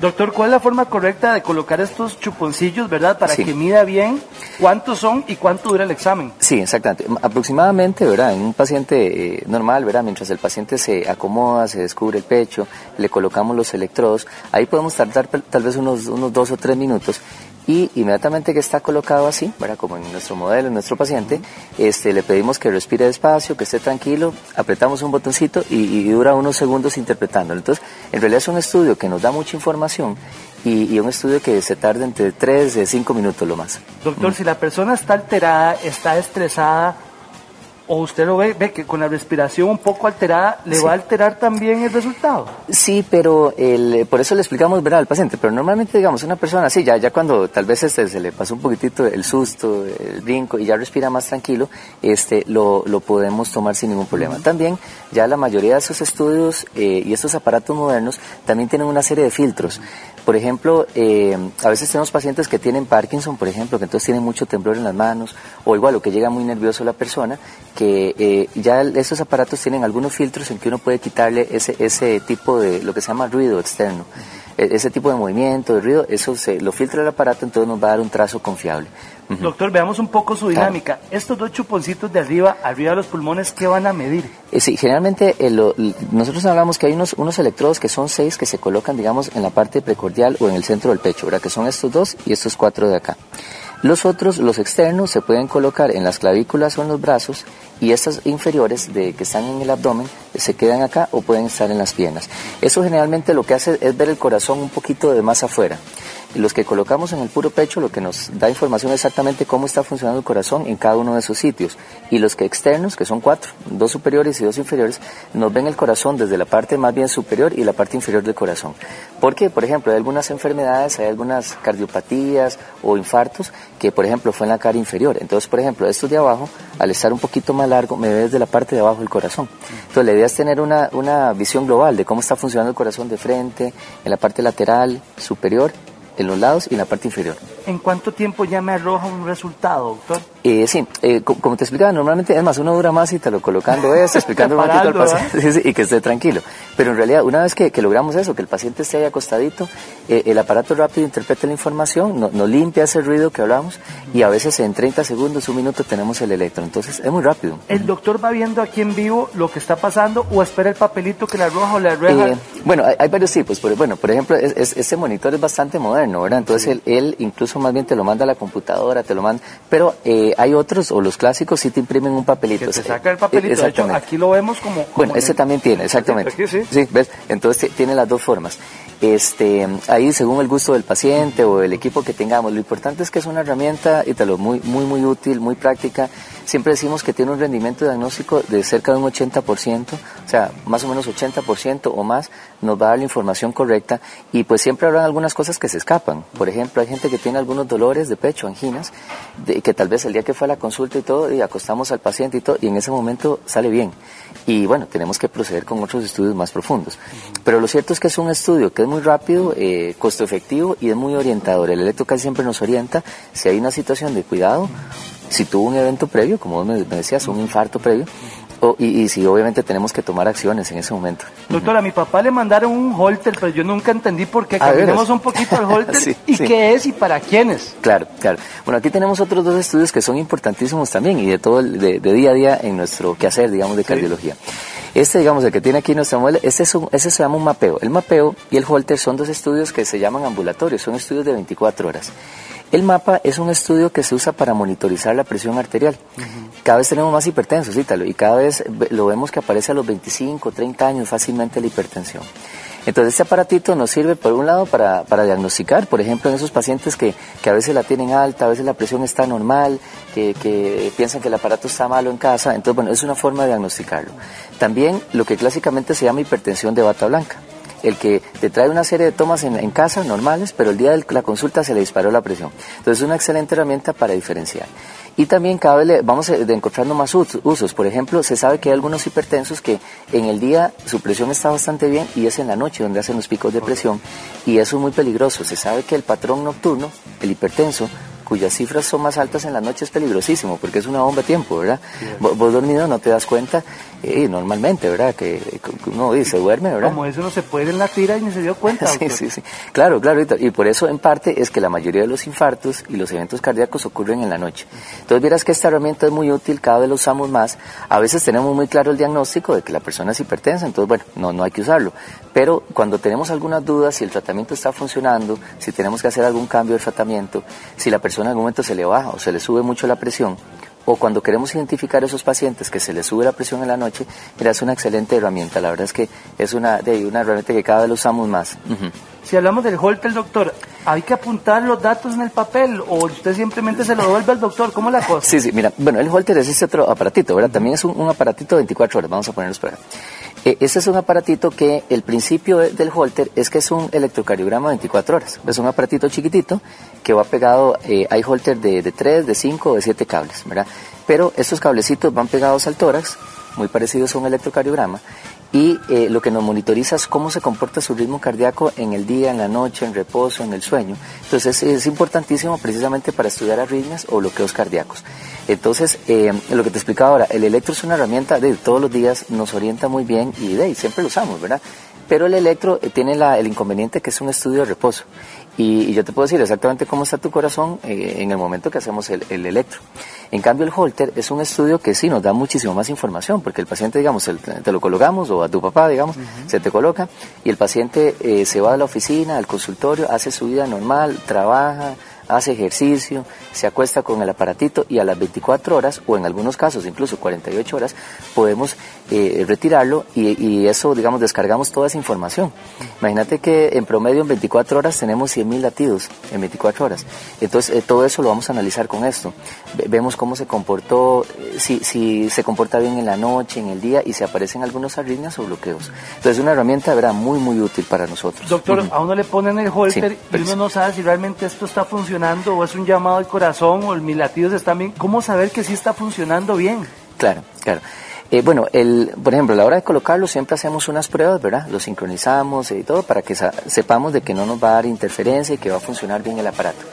Doctor, ¿cuál es la forma correcta de colocar estos chuponcillos, verdad? Para Sí. que mida bien cuántos son y cuánto dura el examen. Sí, exactamente. Aproximadamente, ¿verdad? En un paciente eh, normal, ¿verdad? Mientras el paciente se acomoda, se descubre el pecho, le colocamos los electrodos, ahí podemos tardar tal vez unos, unos dos o tres minutos y inmediatamente que está colocado así, ¿verdad? Como en nuestro modelo, en nuestro paciente, este, le pedimos que respire despacio, que esté tranquilo, apretamos un botoncito y, dura unos segundos interpretándolo. Entonces, en realidad es un estudio que nos da mucha información y, un estudio que se tarda entre tres y cinco minutos lo más. Doctor, si la persona está alterada, está estresada, o usted lo ve, ve que con la respiración un poco alterada, ¿le Sí. va a alterar también el resultado? Sí, pero el, por eso le explicamos ¿verdad? al paciente, pero normalmente digamos una persona así, ya, ya cuando tal vez este, se le pasó un poquitito el susto, el brinco y ya respira más tranquilo, este, lo, lo podemos tomar sin ningún problema. También ya la mayoría de esos estudios eh, y estos aparatos modernos también tienen una serie de filtros. Por ejemplo, eh, a veces tenemos pacientes que tienen Parkinson, por ejemplo, que entonces tienen mucho temblor en las manos, o igual, o que llega muy nervioso la persona, que eh, ya esos aparatos tienen algunos filtros en que uno puede quitarle ese, ese tipo de, lo que se llama ruido externo. E- Ese tipo de movimiento, de ruido, eso se lo filtra el aparato, entonces nos va a dar un trazo confiable. Doctor, veamos un poco su Claro. dinámica. Estos dos chuponcitos de arriba, arriba de los pulmones, ¿qué van a medir? Eh, Sí, generalmente eh, lo- nosotros hablamos que hay unos, unos electrodos que son seis que se colocan, digamos, en la parte precordial o en el centro del pecho, ¿verdad? Que son estos dos y estos cuatro de acá. Los otros, los externos, se pueden colocar en las clavículas o en los brazos y estas inferiores de, que están en el abdomen eh, se quedan acá o pueden estar en las piernas. Eso generalmente lo que hace es ver el corazón un poquito de más afuera. Los que colocamos en el puro pecho lo que nos da información exactamente cómo está funcionando el corazón en cada uno de esos sitios. Y los que externos, que son cuatro, dos superiores y dos inferiores, nos ven el corazón desde la parte más bien superior y la parte inferior del corazón. Porque, por ejemplo, hay algunas enfermedades, hay algunas cardiopatías o infartos que, por ejemplo, fue en la cara inferior. Entonces, por ejemplo, estos de abajo, al estar un poquito más largo, me ve desde la parte de abajo del corazón. Entonces, la idea es tener una, una visión global de cómo está funcionando el corazón de frente, en la parte lateral, superior, en los lados y en la parte inferior. ¿En cuánto tiempo ya me arroja un resultado, doctor? Eh, sí, eh, co- como te explicaba, normalmente, es más, uno dura más y te lo colocando esto, *laughs* explicando un poquito al paciente *laughs* sí, sí, y que esté tranquilo. Pero en realidad, una vez que, que logramos eso, que el paciente esté ahí acostadito, eh, el aparato rápido interpreta la información, no- nos limpia ese ruido que hablamos y a veces en 30 segundos, un minuto tenemos el electro. Entonces, es muy rápido. ¿El doctor va viendo aquí en vivo lo que está pasando o espera el papelito que le arroja o le arroja? Eh, bueno, hay, hay varios tipos. Por, bueno, por ejemplo, es- es- este monitor es bastante moderno, ¿verdad? Entonces él, él incluso más bien te lo manda a la computadora, te lo manda. Pero eh, hay otros, o los clásicos, sí te imprimen un papelito. que te saca el papelito. Eh, De hecho, exactamente. aquí lo vemos como... como Bueno, el- también tiene, exactamente. Aquí sí. ¿ves? Entonces tiene las dos formas. Este, ahí según el gusto del paciente o el equipo que tengamos, lo importante es que es una herramienta, y te muy, muy, muy útil, muy práctica. Siempre decimos que tiene un rendimiento diagnóstico de cerca de un 80%, o sea, más o menos 80% o más nos va a dar la información correcta y pues siempre habrán algunas cosas que se escapan. Por ejemplo, hay gente que tiene algunos dolores de pecho, anginas, que tal vez el día que fue a la consulta y todo, y acostamos al paciente y todo, y en ese momento sale bien. Y bueno, tenemos que proceder con otros estudios más profundos. Pero lo cierto es que es un estudio que es muy rápido, eh, costo efectivo y es muy orientador. El electro casi siempre nos orienta si hay una situación de cuidado, si tuvo un evento previo, como vos me, decías, un infarto previo, o- y, y si obviamente tenemos que tomar acciones en ese momento. Doctor, a mi papá le mandaron un holter, pero yo nunca entendí por qué. Caminemos un poquito al holter *laughs* Sí, y sí. qué es y para quiénes. Claro, claro. Bueno, aquí tenemos otros dos estudios que son importantísimos también y de todo el, de, de día a día en nuestro quehacer, digamos, de cardiología. Este, digamos, el que tiene aquí nuestra muela, este, es un- ese se llama un mapeo. El mapeo y el holter son dos estudios que se llaman ambulatorios, son estudios de 24 horas. El mapa es un estudio que se usa para monitorizar la presión arterial. Cada vez tenemos más hipertensos, Ítalo, y cada vez ve- lo vemos que aparece a los 25, 30 años fácilmente la hipertensión. Entonces este aparatito nos sirve por un lado para, para diagnosticar, por ejemplo, en esos pacientes que, que a veces la tienen alta, a veces la presión está normal, que, que piensan que el aparato está malo en casa, entonces bueno, es una forma de diagnosticarlo. También lo que clásicamente se llama hipertensión de bata blanca. el que te trae una serie de tomas en, en casa normales, pero el día de la consulta se le disparó la presión. Entonces es una excelente herramienta para diferenciar. Y también cada vez le vamos eh, encontrando más us- usos. Por ejemplo, se sabe que hay algunos hipertensos que en el día su presión está bastante bien y es en la noche donde hacen los picos de presión. Y eso es muy peligroso. Se sabe que el patrón nocturno, el hipertenso, cuyas cifras son más altas en la noche es peligrosísimo porque es una bomba de tiempo, ¿verdad? Vos, vos dormido no te das cuenta eh, normalmente, ¿verdad? Que, que uno dice, duerme, ¿verdad? Como eso no se puede en la tira y ni se dio cuenta. *laughs* Sí, sí, sí. Claro, claro. Víctor. Y por eso, en parte, es que la mayoría de los infartos y los eventos cardíacos ocurren en la noche. Entonces, verás que esta herramienta es muy útil, cada vez la usamos más. A veces tenemos muy claro el diagnóstico de que la persona es hipertensa, entonces, bueno, no, no hay que usarlo. Pero cuando tenemos algunas dudas, si el tratamiento está funcionando, si tenemos que hacer algún cambio del tratamiento, si la persona en algún momento se le baja o se le sube mucho la presión, o cuando queremos identificar esos pacientes que se les sube la presión en la noche, mira, es una excelente herramienta. La verdad es que es una, de, una herramienta que cada vez la usamos más. Si hablamos del Holter, doctor, ¿hay que apuntar los datos en el papel o usted simplemente se lo devuelve al doctor? ¿Cómo la cosa? Sí, sí, mira, bueno, el Holter es este otro aparatito, ¿verdad? También es un, un aparatito de 24 horas, vamos a ponerlos por acá. Eh, este es un aparatito que el principio de- del Holter es que es un electrocardiograma de 24 horas. Es un aparatito chiquitito que va pegado, eh, hay Holter de, de 3, de 5 o de 7 cables, ¿verdad? Pero estos cablecitos van pegados al tórax, muy parecidos a un electrocardiograma, y eh, lo que nos monitoriza es cómo se comporta su ritmo cardíaco en el día, en la noche, en reposo, en el sueño. Entonces es, es importantísimo precisamente para estudiar arritmias o bloqueos cardíacos. Entonces, eh, lo que te explicaba ahora, el electro es una herramienta de todos los días, nos orienta muy bien y de siempre lo usamos, ¿verdad? Pero el electro eh, tiene la- el inconveniente que es un estudio de reposo. Y, y yo te puedo decir exactamente cómo está tu corazón eh, en el momento que hacemos el, el electro. En cambio, el Holter es un estudio que sí nos da muchísimo más información, porque el paciente, digamos, el- te lo colocamos, o a tu papá, digamos, se te coloca, y el paciente eh, se va a la oficina, al consultorio, hace su vida normal, trabaja, hace ejercicio, se acuesta con el aparatito y a las 24 horas, o en algunos casos incluso 48 horas, podemos eh, retirarlo y, y eso, digamos, descargamos toda esa información. Imagínate que en promedio en 24 horas tenemos 100.000 latidos en 24 horas. Entonces, eh, todo eso lo vamos a analizar con esto. Ve- vemos cómo se comportó, eh, si, si se comporta bien en la noche, en el día y si aparecen algunos arritmias o bloqueos. Entonces, es una herramienta, verdad, muy, muy útil para nosotros. Doctor, a uno le ponen el holter Sí, y uno no sabe si realmente esto está funcionando o es un llamado al corazón o mis latidos están bien. ¿Cómo saber que sí está funcionando bien? Claro, claro. Eh, bueno, el, por ejemplo, a la hora de colocarlo siempre hacemos unas pruebas, ¿verdad? Lo sincronizamos y todo para que sepamos de que no nos va a dar interferencia y que va a funcionar bien el aparato.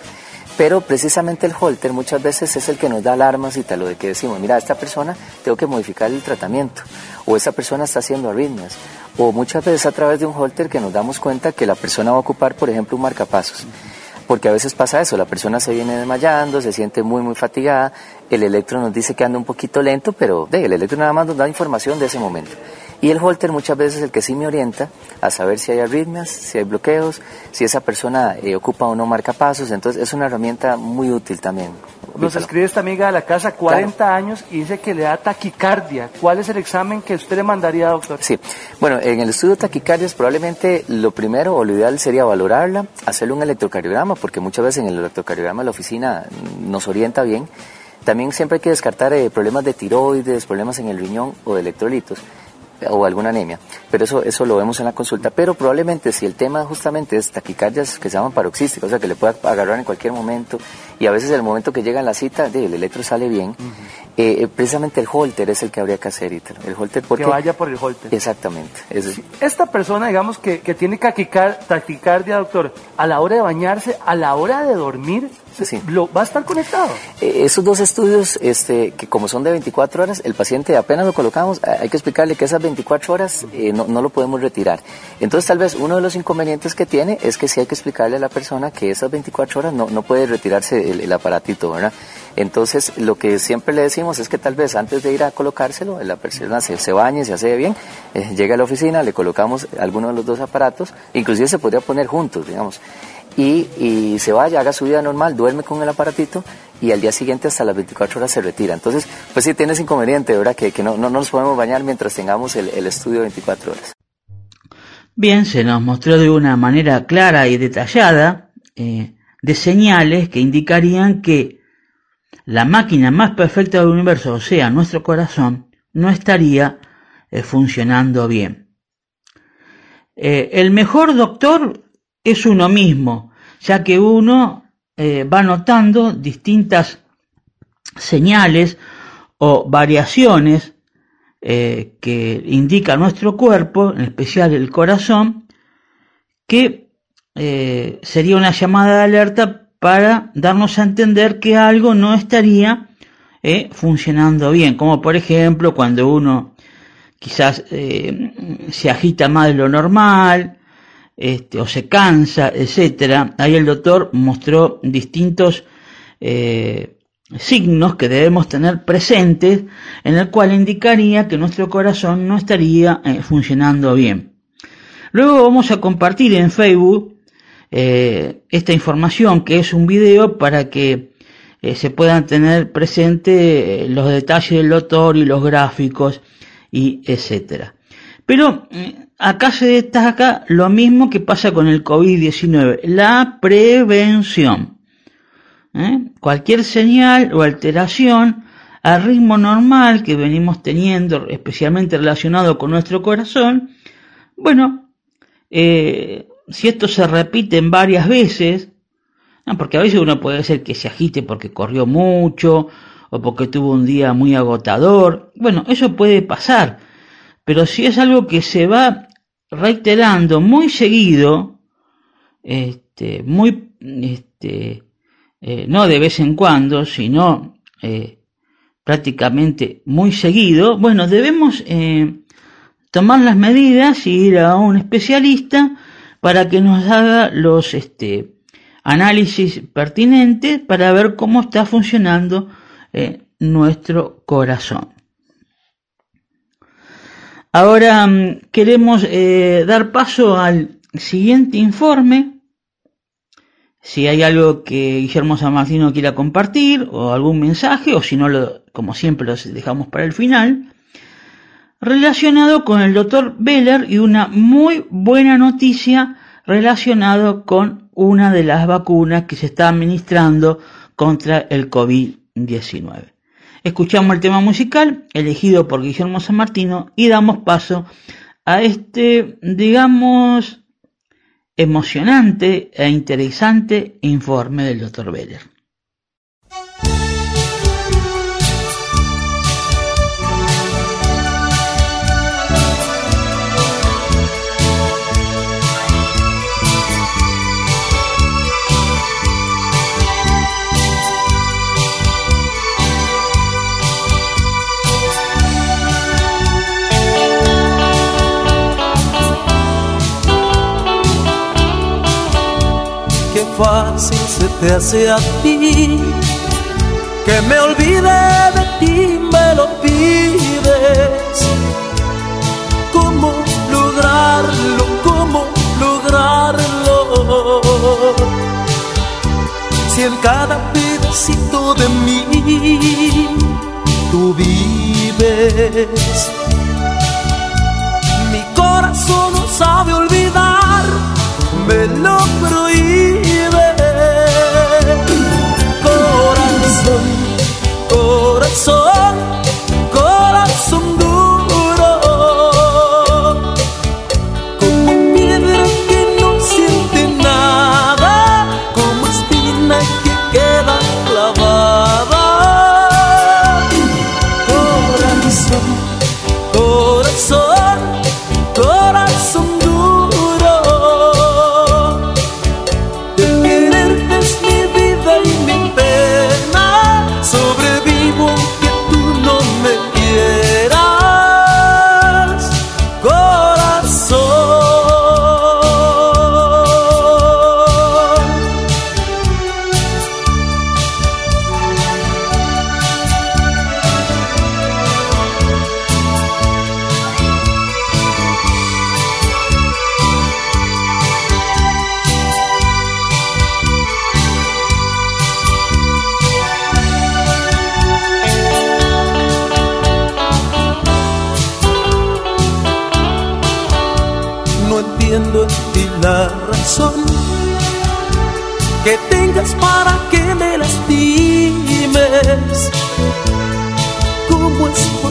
Pero precisamente el holter muchas veces es el que nos da alarmas y tal, lo de que decimos, mira, esta persona tengo que modificar el tratamiento, o esta persona está haciendo arritmias, o muchas veces a través de un holter que nos damos cuenta que la persona va a ocupar, por ejemplo, un marcapasos. Porque a veces pasa eso, la persona se viene desmayando, se siente muy, muy fatigada, el electro nos dice que anda un poquito lento, pero de, el electro nada más nos da información de ese momento. Y el holter muchas veces es el que sí me orienta a saber si hay arritmias, si hay bloqueos, si esa persona eh, ocupa o no marcapasos, entonces es una herramienta muy útil también. Nos escribe esta amiga de la casa, 40 años, y dice que le da taquicardia. ¿Cuál es el examen que usted le mandaría, doctor? Sí, bueno, en el estudio de taquicardias probablemente lo primero o lo ideal sería valorarla, hacerle un electrocardiograma, porque muchas veces en el electrocardiograma la oficina nos orienta bien. También siempre hay que descartar eh, problemas de tiroides, problemas en el riñón o de electrolitos o alguna anemia, pero eso eso lo vemos en la consulta. Pero probablemente si el tema justamente es taquicardias que se llaman paroxísticas, o sea que le pueda agarrar en cualquier momento y a veces el momento que llega en la cita el electro sale bien, eh, eh, precisamente el holter es el que habría que hacer, Ítalo. el holter porque Que vaya por el holter. Exactamente. Esta persona, digamos, que, que tiene taquicar- taquicardia, doctor, a la hora de bañarse, a la hora de dormir, Sí. lo, ¿va a estar conectado? Eh, esos dos estudios, este, que como son de 24 horas, el paciente apenas lo colocamos, hay que explicarle que esas 24 horas eh, no, no lo podemos retirar. Entonces, tal vez uno de los inconvenientes que tiene es que sí hay que explicarle a la persona que esas 24 horas no, no puede retirarse el, el aparatito, ¿verdad? Entonces, lo que siempre le decimos es que tal vez antes de ir a colocárselo, la persona se, se bañe, se hace bien, eh, llega a la oficina, le colocamos alguno de los dos aparatos, inclusive se podría poner juntos, digamos y, y se vaya, haga su vida normal, duerme con el aparatito y al día siguiente hasta las 24 horas se retira. Entonces, pues sí tienes inconveniente, ¿verdad? Que, que no, no nos podemos bañar mientras tengamos el, el estudio 24 horas. Bien, se nos mostró de una manera clara y detallada eh, de señales que indicarían que la máquina más perfecta del universo, o sea, nuestro corazón, no estaría eh, funcionando bien. eh, el mejor doctor es uno mismo, ya que uno eh, va notando distintas señales o variaciones que indica nuestro cuerpo, en especial el corazón, que eh, sería una llamada de alerta para darnos a entender que algo no estaría eh, funcionando bien, como por ejemplo cuando uno quizás se agita más de lo normal, este, o se cansa, etcétera. Ahí el doctor mostró distintos signos que debemos tener presentes en el cual indicaría que nuestro corazón no estaría eh, funcionando bien. Luego vamos a compartir en Facebook eh, esta información que es un video para que eh, se puedan tener presente los detalles del doctor y los gráficos y etcétera. Pero acá se destaca lo mismo que pasa con el COVID-19, la prevención. ¿eh? Cualquier señal o alteración al ritmo normal que venimos teniendo, especialmente relacionado con nuestro corazón, bueno, eh, si esto se repite en varias veces, porque a veces uno puede ser que se agite porque corrió mucho o porque tuvo un día muy agotador, bueno, eso puede pasar, pero si es algo que se va reiterando muy seguido, este, muy este, eh, no de vez en cuando, sino eh, prácticamente muy seguido, bueno, debemos eh, tomar las medidas y ir a un especialista para que nos haga los este, análisis pertinentes para ver cómo está funcionando nuestro corazón. Ahora mm, queremos dar paso al siguiente informe si hay algo que Guillermo San Martino quiera compartir o algún mensaje, o si no, lo, como siempre, los dejamos para el final, relacionado con el doctor Beller y una muy buena noticia relacionado con una de las vacunas que se está administrando contra el COVID-19. Escuchamos el tema musical elegido por Guillermo San Martino y damos paso a este, digamos, emocionante e interesante informe del Dr. Beller. Fácil se te hace a ti que me olvide de ti, me lo pides. ¿Cómo lograrlo? ¿Cómo lograrlo? Si en cada pedacito de mí tú vives, mi corazón no sabe olvidar, me lo prohíbe. Corazón,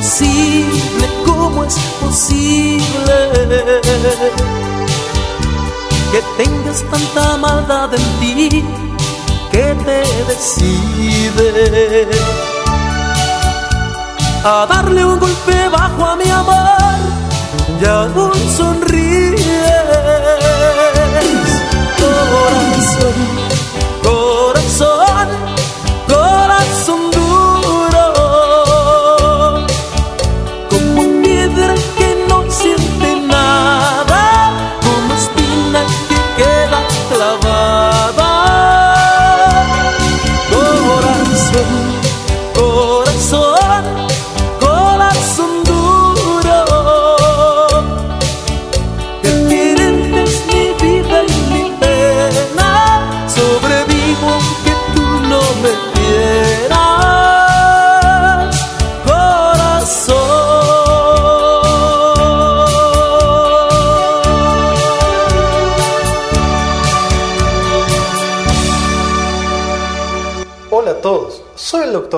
posible? ¿Cómo es posible? que tengas tanta maldad en ti que te decide a darle un golpe bajo a mi amor y aún sonríes corazón corazón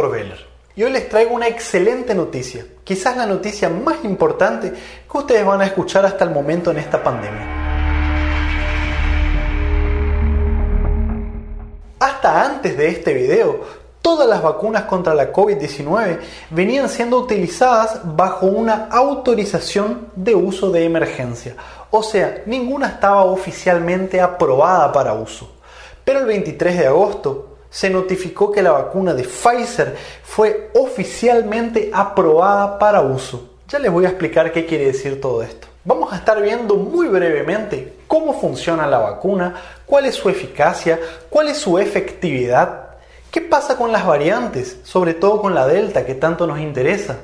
Veller y hoy les traigo una excelente noticia, quizás la noticia más importante que ustedes van a escuchar hasta el momento en esta pandemia. Hasta antes de este video, todas las vacunas contra la COVID-19 venían siendo utilizadas bajo una autorización de uso de emergencia, o sea, ninguna estaba oficialmente aprobada para uso. Pero el 23 de agosto se notificó que la vacuna de Pfizer fue oficialmente aprobada para uso. Ya les voy a explicar qué quiere decir todo esto. Vamos a estar viendo muy brevemente cómo funciona la vacuna, cuál es su eficacia, cuál es su efectividad, qué pasa con las variantes, sobre todo con la Delta que tanto nos interesa,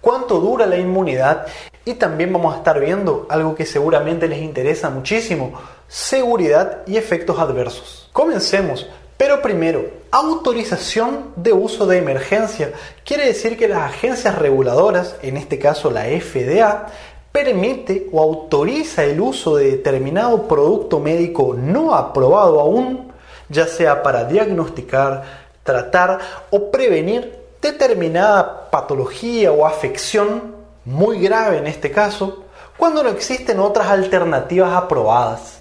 cuánto dura la inmunidad y también vamos a estar viendo algo que seguramente les interesa muchísimo, seguridad y efectos adversos. Comencemos. Pero primero, autorización de uso de emergencia quiere decir que las agencias reguladoras, en este caso la FDA, permite o autoriza el uso de determinado producto médico no aprobado aún, ya sea para diagnosticar, tratar o prevenir determinada patología o afección muy grave en este caso, cuando no existen otras alternativas aprobadas.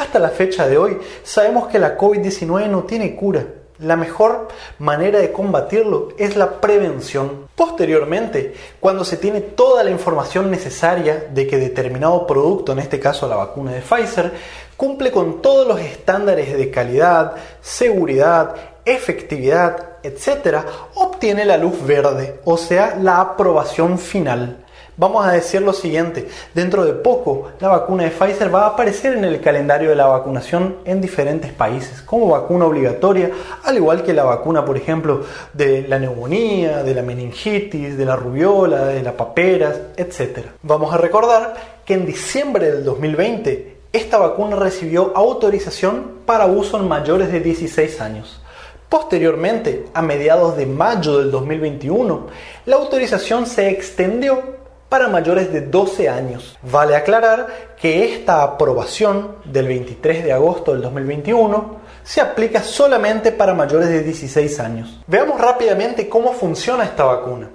Hasta la fecha de hoy sabemos que la COVID-19 no tiene cura. La mejor manera de combatirlo es la prevención. Posteriormente, cuando se tiene toda la información necesaria de que determinado producto, en este caso la vacuna de Pfizer, cumple con todos los estándares de calidad, seguridad, efectividad, etc., obtiene la luz verde, o sea, la aprobación final. Vamos a decir lo siguiente, dentro de poco la vacuna de Pfizer va a aparecer en el calendario de la vacunación en diferentes países como vacuna obligatoria, al igual que la vacuna, por ejemplo, de la neumonía, de la meningitis, de la rubiola, de las paperas, etc. Vamos a recordar que en diciembre del 2020 esta vacuna recibió autorización para uso en mayores de 16 años. Posteriormente, a mediados de mayo del 2021, la autorización se extendió para mayores de 12 años. Vale aclarar que esta aprobación del 23 de agosto del 2021 se aplica solamente para mayores de 16 años. Veamos rápidamente cómo funciona esta vacuna.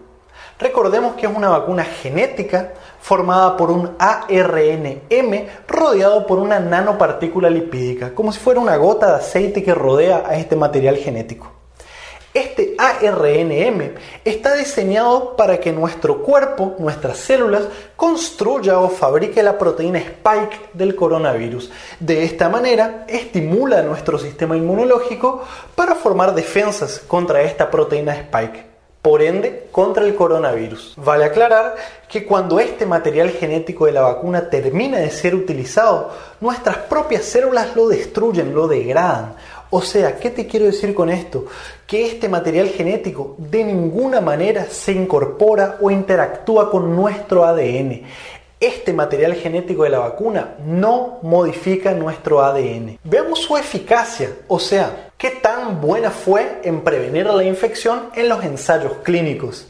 Recordemos que es una vacuna genética formada por un ARNM rodeado por una nanopartícula lipídica, como si fuera una gota de aceite que rodea a este material genético. Este ARNM está diseñado para que nuestro cuerpo, nuestras células, construya o fabrique la proteína spike del coronavirus. De esta manera, estimula nuestro sistema inmunológico para formar defensas contra esta proteína spike por ende contra el coronavirus. Vale aclarar que cuando este material genético de la vacuna termina de ser utilizado, nuestras propias células lo destruyen, lo degradan. O sea, ¿qué te quiero decir con esto? Que este material genético de ninguna manera se incorpora o interactúa con nuestro ADN. Este material genético de la vacuna no modifica nuestro ADN. Veamos su eficacia, o sea, qué tan buena fue en prevenir la infección en los ensayos clínicos.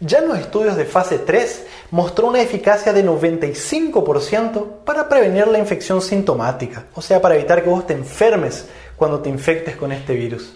Ya en los estudios de fase 3 mostró una eficacia de 95% para prevenir la infección sintomática, o sea, para evitar que vos te enfermes cuando te infectes con este virus.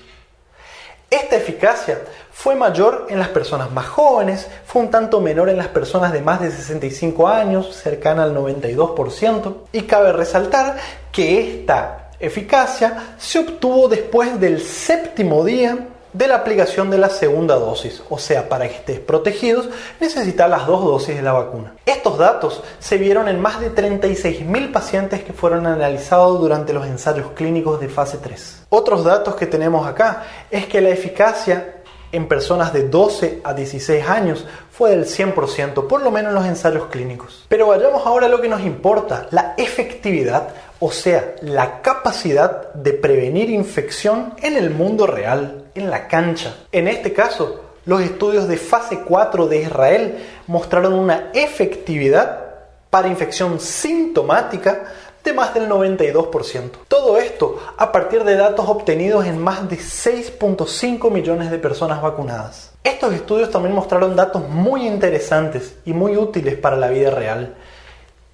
Esta eficacia fue mayor en las personas más jóvenes, fue un tanto menor en las personas de más de 65 años, cercana al 92%, y cabe resaltar que esta eficacia se obtuvo después del séptimo día de la aplicación de la segunda dosis, o sea, para que estés protegidos necesitas las dos dosis de la vacuna. Estos datos se vieron en más de 36.000 pacientes que fueron analizados durante los ensayos clínicos de fase 3. Otros datos que tenemos acá es que la eficacia en personas de 12 a 16 años fue del 100%, por lo menos en los ensayos clínicos. Pero vayamos ahora a lo que nos importa, la efectividad, o sea, la capacidad de prevenir infección en el mundo real, en la cancha. En este caso, los estudios de fase 4 de Israel mostraron una efectividad para infección sintomática de más del 92%. Todo esto a partir de datos obtenidos en más de 6.5 millones de personas vacunadas. Estos estudios también mostraron datos muy interesantes y muy útiles para la vida real.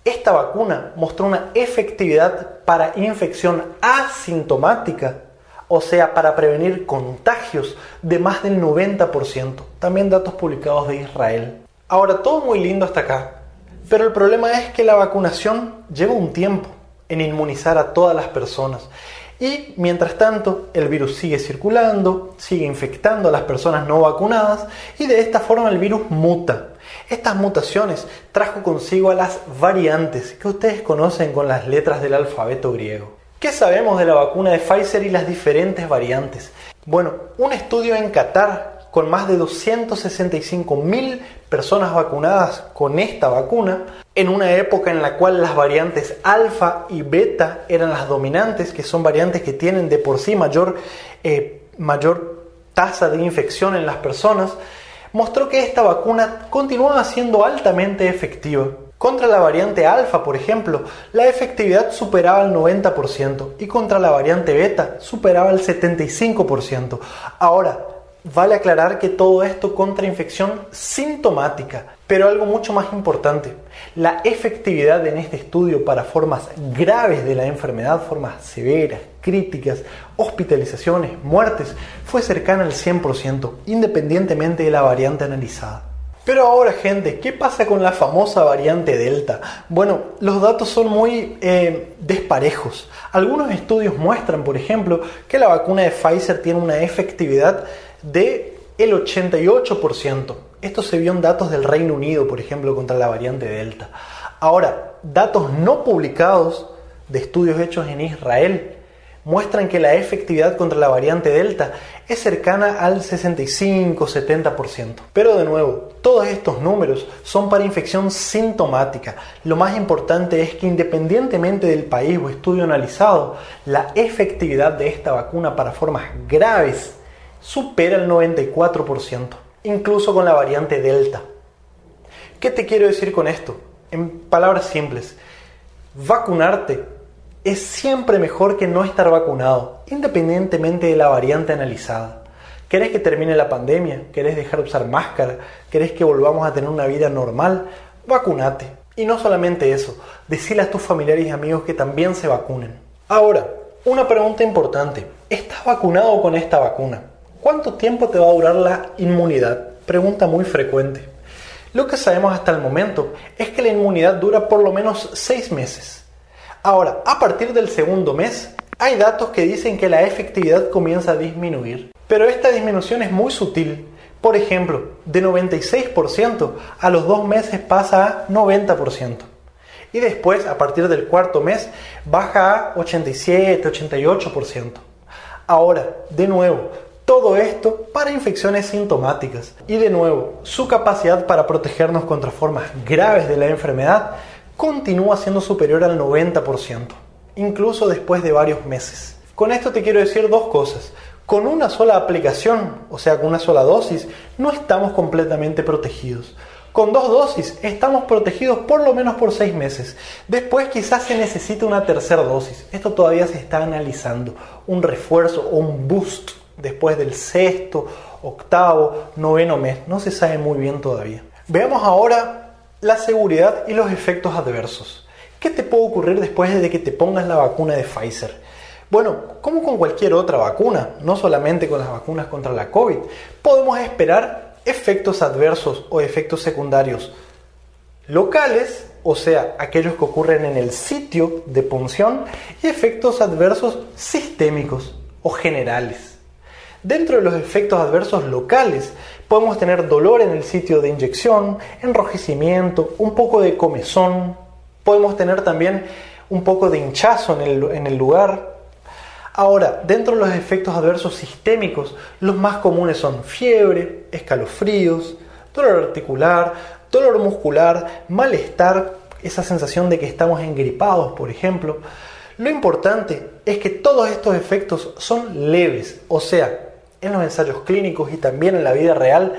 Esta vacuna mostró una efectividad para infección asintomática, o sea, para prevenir contagios de más del 90%. También datos publicados de Israel. Ahora, todo muy lindo hasta acá, pero el problema es que la vacunación lleva un tiempo en inmunizar a todas las personas. Y mientras tanto, el virus sigue circulando, sigue infectando a las personas no vacunadas y de esta forma el virus muta. Estas mutaciones trajo consigo a las variantes que ustedes conocen con las letras del alfabeto griego. ¿Qué sabemos de la vacuna de Pfizer y las diferentes variantes? Bueno, un estudio en Qatar con más de 265 mil personas vacunadas con esta vacuna, en una época en la cual las variantes alfa y beta eran las dominantes, que son variantes que tienen de por sí mayor, eh, mayor tasa de infección en las personas, mostró que esta vacuna continuaba siendo altamente efectiva. Contra la variante alfa, por ejemplo, la efectividad superaba el 90% y contra la variante beta superaba el 75%. Ahora, Vale aclarar que todo esto contra infección sintomática, pero algo mucho más importante, la efectividad en este estudio para formas graves de la enfermedad, formas severas, críticas, hospitalizaciones, muertes, fue cercana al 100%, independientemente de la variante analizada. Pero ahora gente, ¿qué pasa con la famosa variante Delta? Bueno, los datos son muy eh, desparejos. Algunos estudios muestran, por ejemplo, que la vacuna de Pfizer tiene una efectividad de el 88%. Esto se vio en datos del Reino Unido, por ejemplo, contra la variante Delta. Ahora, datos no publicados de estudios hechos en Israel muestran que la efectividad contra la variante Delta es cercana al 65-70%. Pero de nuevo, todos estos números son para infección sintomática. Lo más importante es que independientemente del país o estudio analizado, la efectividad de esta vacuna para formas graves supera el 94%, incluso con la variante Delta. ¿Qué te quiero decir con esto? En palabras simples, vacunarte es siempre mejor que no estar vacunado, independientemente de la variante analizada. ¿Querés que termine la pandemia? ¿Querés dejar de usar máscara? ¿Querés que volvamos a tener una vida normal? Vacunate. Y no solamente eso, decile a tus familiares y amigos que también se vacunen. Ahora, una pregunta importante. ¿Estás vacunado con esta vacuna? ¿Cuánto tiempo te va a durar la inmunidad? Pregunta muy frecuente. Lo que sabemos hasta el momento es que la inmunidad dura por lo menos 6 meses. Ahora, a partir del segundo mes, hay datos que dicen que la efectividad comienza a disminuir. Pero esta disminución es muy sutil. Por ejemplo, de 96% a los dos meses pasa a 90%. Y después, a partir del cuarto mes, baja a 87, 88%. Ahora, de nuevo, todo esto para infecciones sintomáticas. Y de nuevo, su capacidad para protegernos contra formas graves de la enfermedad continúa siendo superior al 90%, incluso después de varios meses. Con esto te quiero decir dos cosas. Con una sola aplicación, o sea, con una sola dosis, no estamos completamente protegidos. Con dos dosis estamos protegidos por lo menos por seis meses. Después quizás se necesite una tercera dosis. Esto todavía se está analizando. Un refuerzo o un boost después del sexto, octavo, noveno mes. No se sabe muy bien todavía. Veamos ahora la seguridad y los efectos adversos. ¿Qué te puede ocurrir después de que te pongas la vacuna de Pfizer? Bueno, como con cualquier otra vacuna, no solamente con las vacunas contra la COVID, podemos esperar efectos adversos o efectos secundarios locales, o sea, aquellos que ocurren en el sitio de punción, y efectos adversos sistémicos o generales. Dentro de los efectos adversos locales, podemos tener dolor en el sitio de inyección, enrojecimiento, un poco de comezón, podemos tener también un poco de hinchazo en el, en el lugar, Ahora, dentro de los efectos adversos sistémicos, los más comunes son fiebre, escalofríos, dolor articular, dolor muscular, malestar, esa sensación de que estamos engripados, por ejemplo. Lo importante es que todos estos efectos son leves, o sea, en los ensayos clínicos y también en la vida real,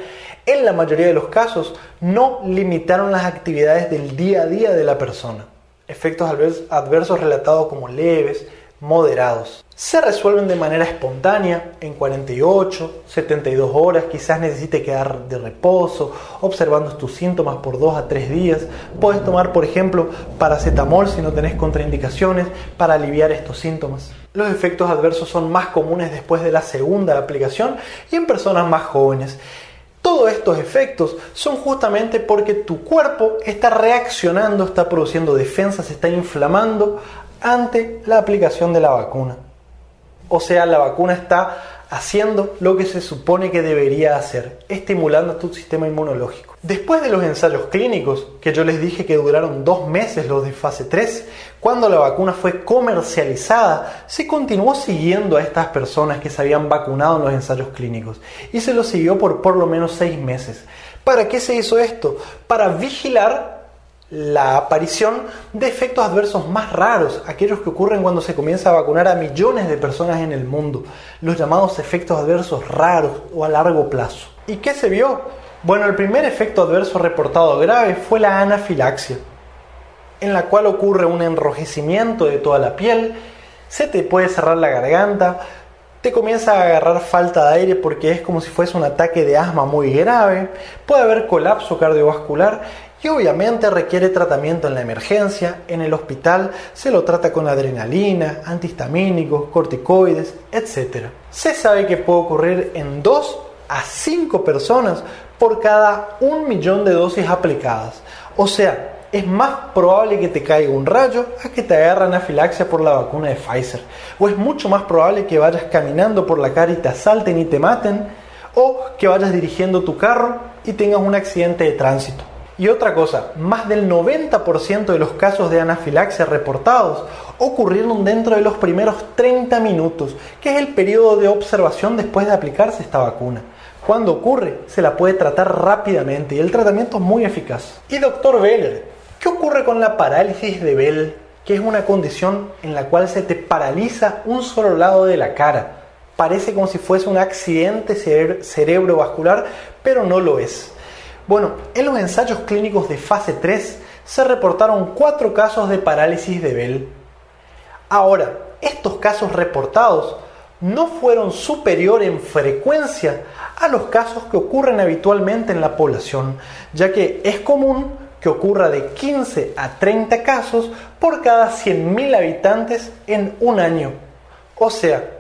en la mayoría de los casos no limitaron las actividades del día a día de la persona. Efectos adversos relatados como leves, moderados. Se resuelven de manera espontánea en 48, 72 horas, quizás necesite quedar de reposo, observando tus síntomas por 2 a 3 días. Puedes tomar, por ejemplo, paracetamol si no tenés contraindicaciones para aliviar estos síntomas. Los efectos adversos son más comunes después de la segunda aplicación y en personas más jóvenes. Todos estos efectos son justamente porque tu cuerpo está reaccionando, está produciendo defensas, está inflamando ante la aplicación de la vacuna. O sea, la vacuna está haciendo lo que se supone que debería hacer, estimulando tu sistema inmunológico. Después de los ensayos clínicos, que yo les dije que duraron dos meses los de fase 3, cuando la vacuna fue comercializada, se continuó siguiendo a estas personas que se habían vacunado en los ensayos clínicos y se los siguió por por lo menos seis meses. ¿Para qué se hizo esto? Para vigilar la aparición de efectos adversos más raros, aquellos que ocurren cuando se comienza a vacunar a millones de personas en el mundo, los llamados efectos adversos raros o a largo plazo. ¿Y qué se vio? Bueno, el primer efecto adverso reportado grave fue la anafilaxia, en la cual ocurre un enrojecimiento de toda la piel, se te puede cerrar la garganta, te comienza a agarrar falta de aire porque es como si fuese un ataque de asma muy grave, puede haber colapso cardiovascular y obviamente requiere tratamiento en la emergencia, en el hospital se lo trata con adrenalina, antihistamínicos, corticoides, etc. Se sabe que puede ocurrir en 2 a 5 personas por cada un millón de dosis aplicadas. O sea, es más probable que te caiga un rayo a que te agarre anafilaxia por la vacuna de Pfizer. O es mucho más probable que vayas caminando por la cara y te asalten y te maten. O que vayas dirigiendo tu carro y tengas un accidente de tránsito. Y otra cosa, más del 90% de los casos de anafilaxia reportados ocurrieron dentro de los primeros 30 minutos, que es el periodo de observación después de aplicarse esta vacuna. Cuando ocurre, se la puede tratar rápidamente y el tratamiento es muy eficaz. Y doctor Beller, ¿qué ocurre con la parálisis de Bell? Que es una condición en la cual se te paraliza un solo lado de la cara. Parece como si fuese un accidente cerebrovascular, pero no lo es. Bueno, en los ensayos clínicos de fase 3 se reportaron cuatro casos de parálisis de Bell. Ahora, estos casos reportados no fueron superior en frecuencia a los casos que ocurren habitualmente en la población, ya que es común que ocurra de 15 a 30 casos por cada 100.000 habitantes en un año. O sea,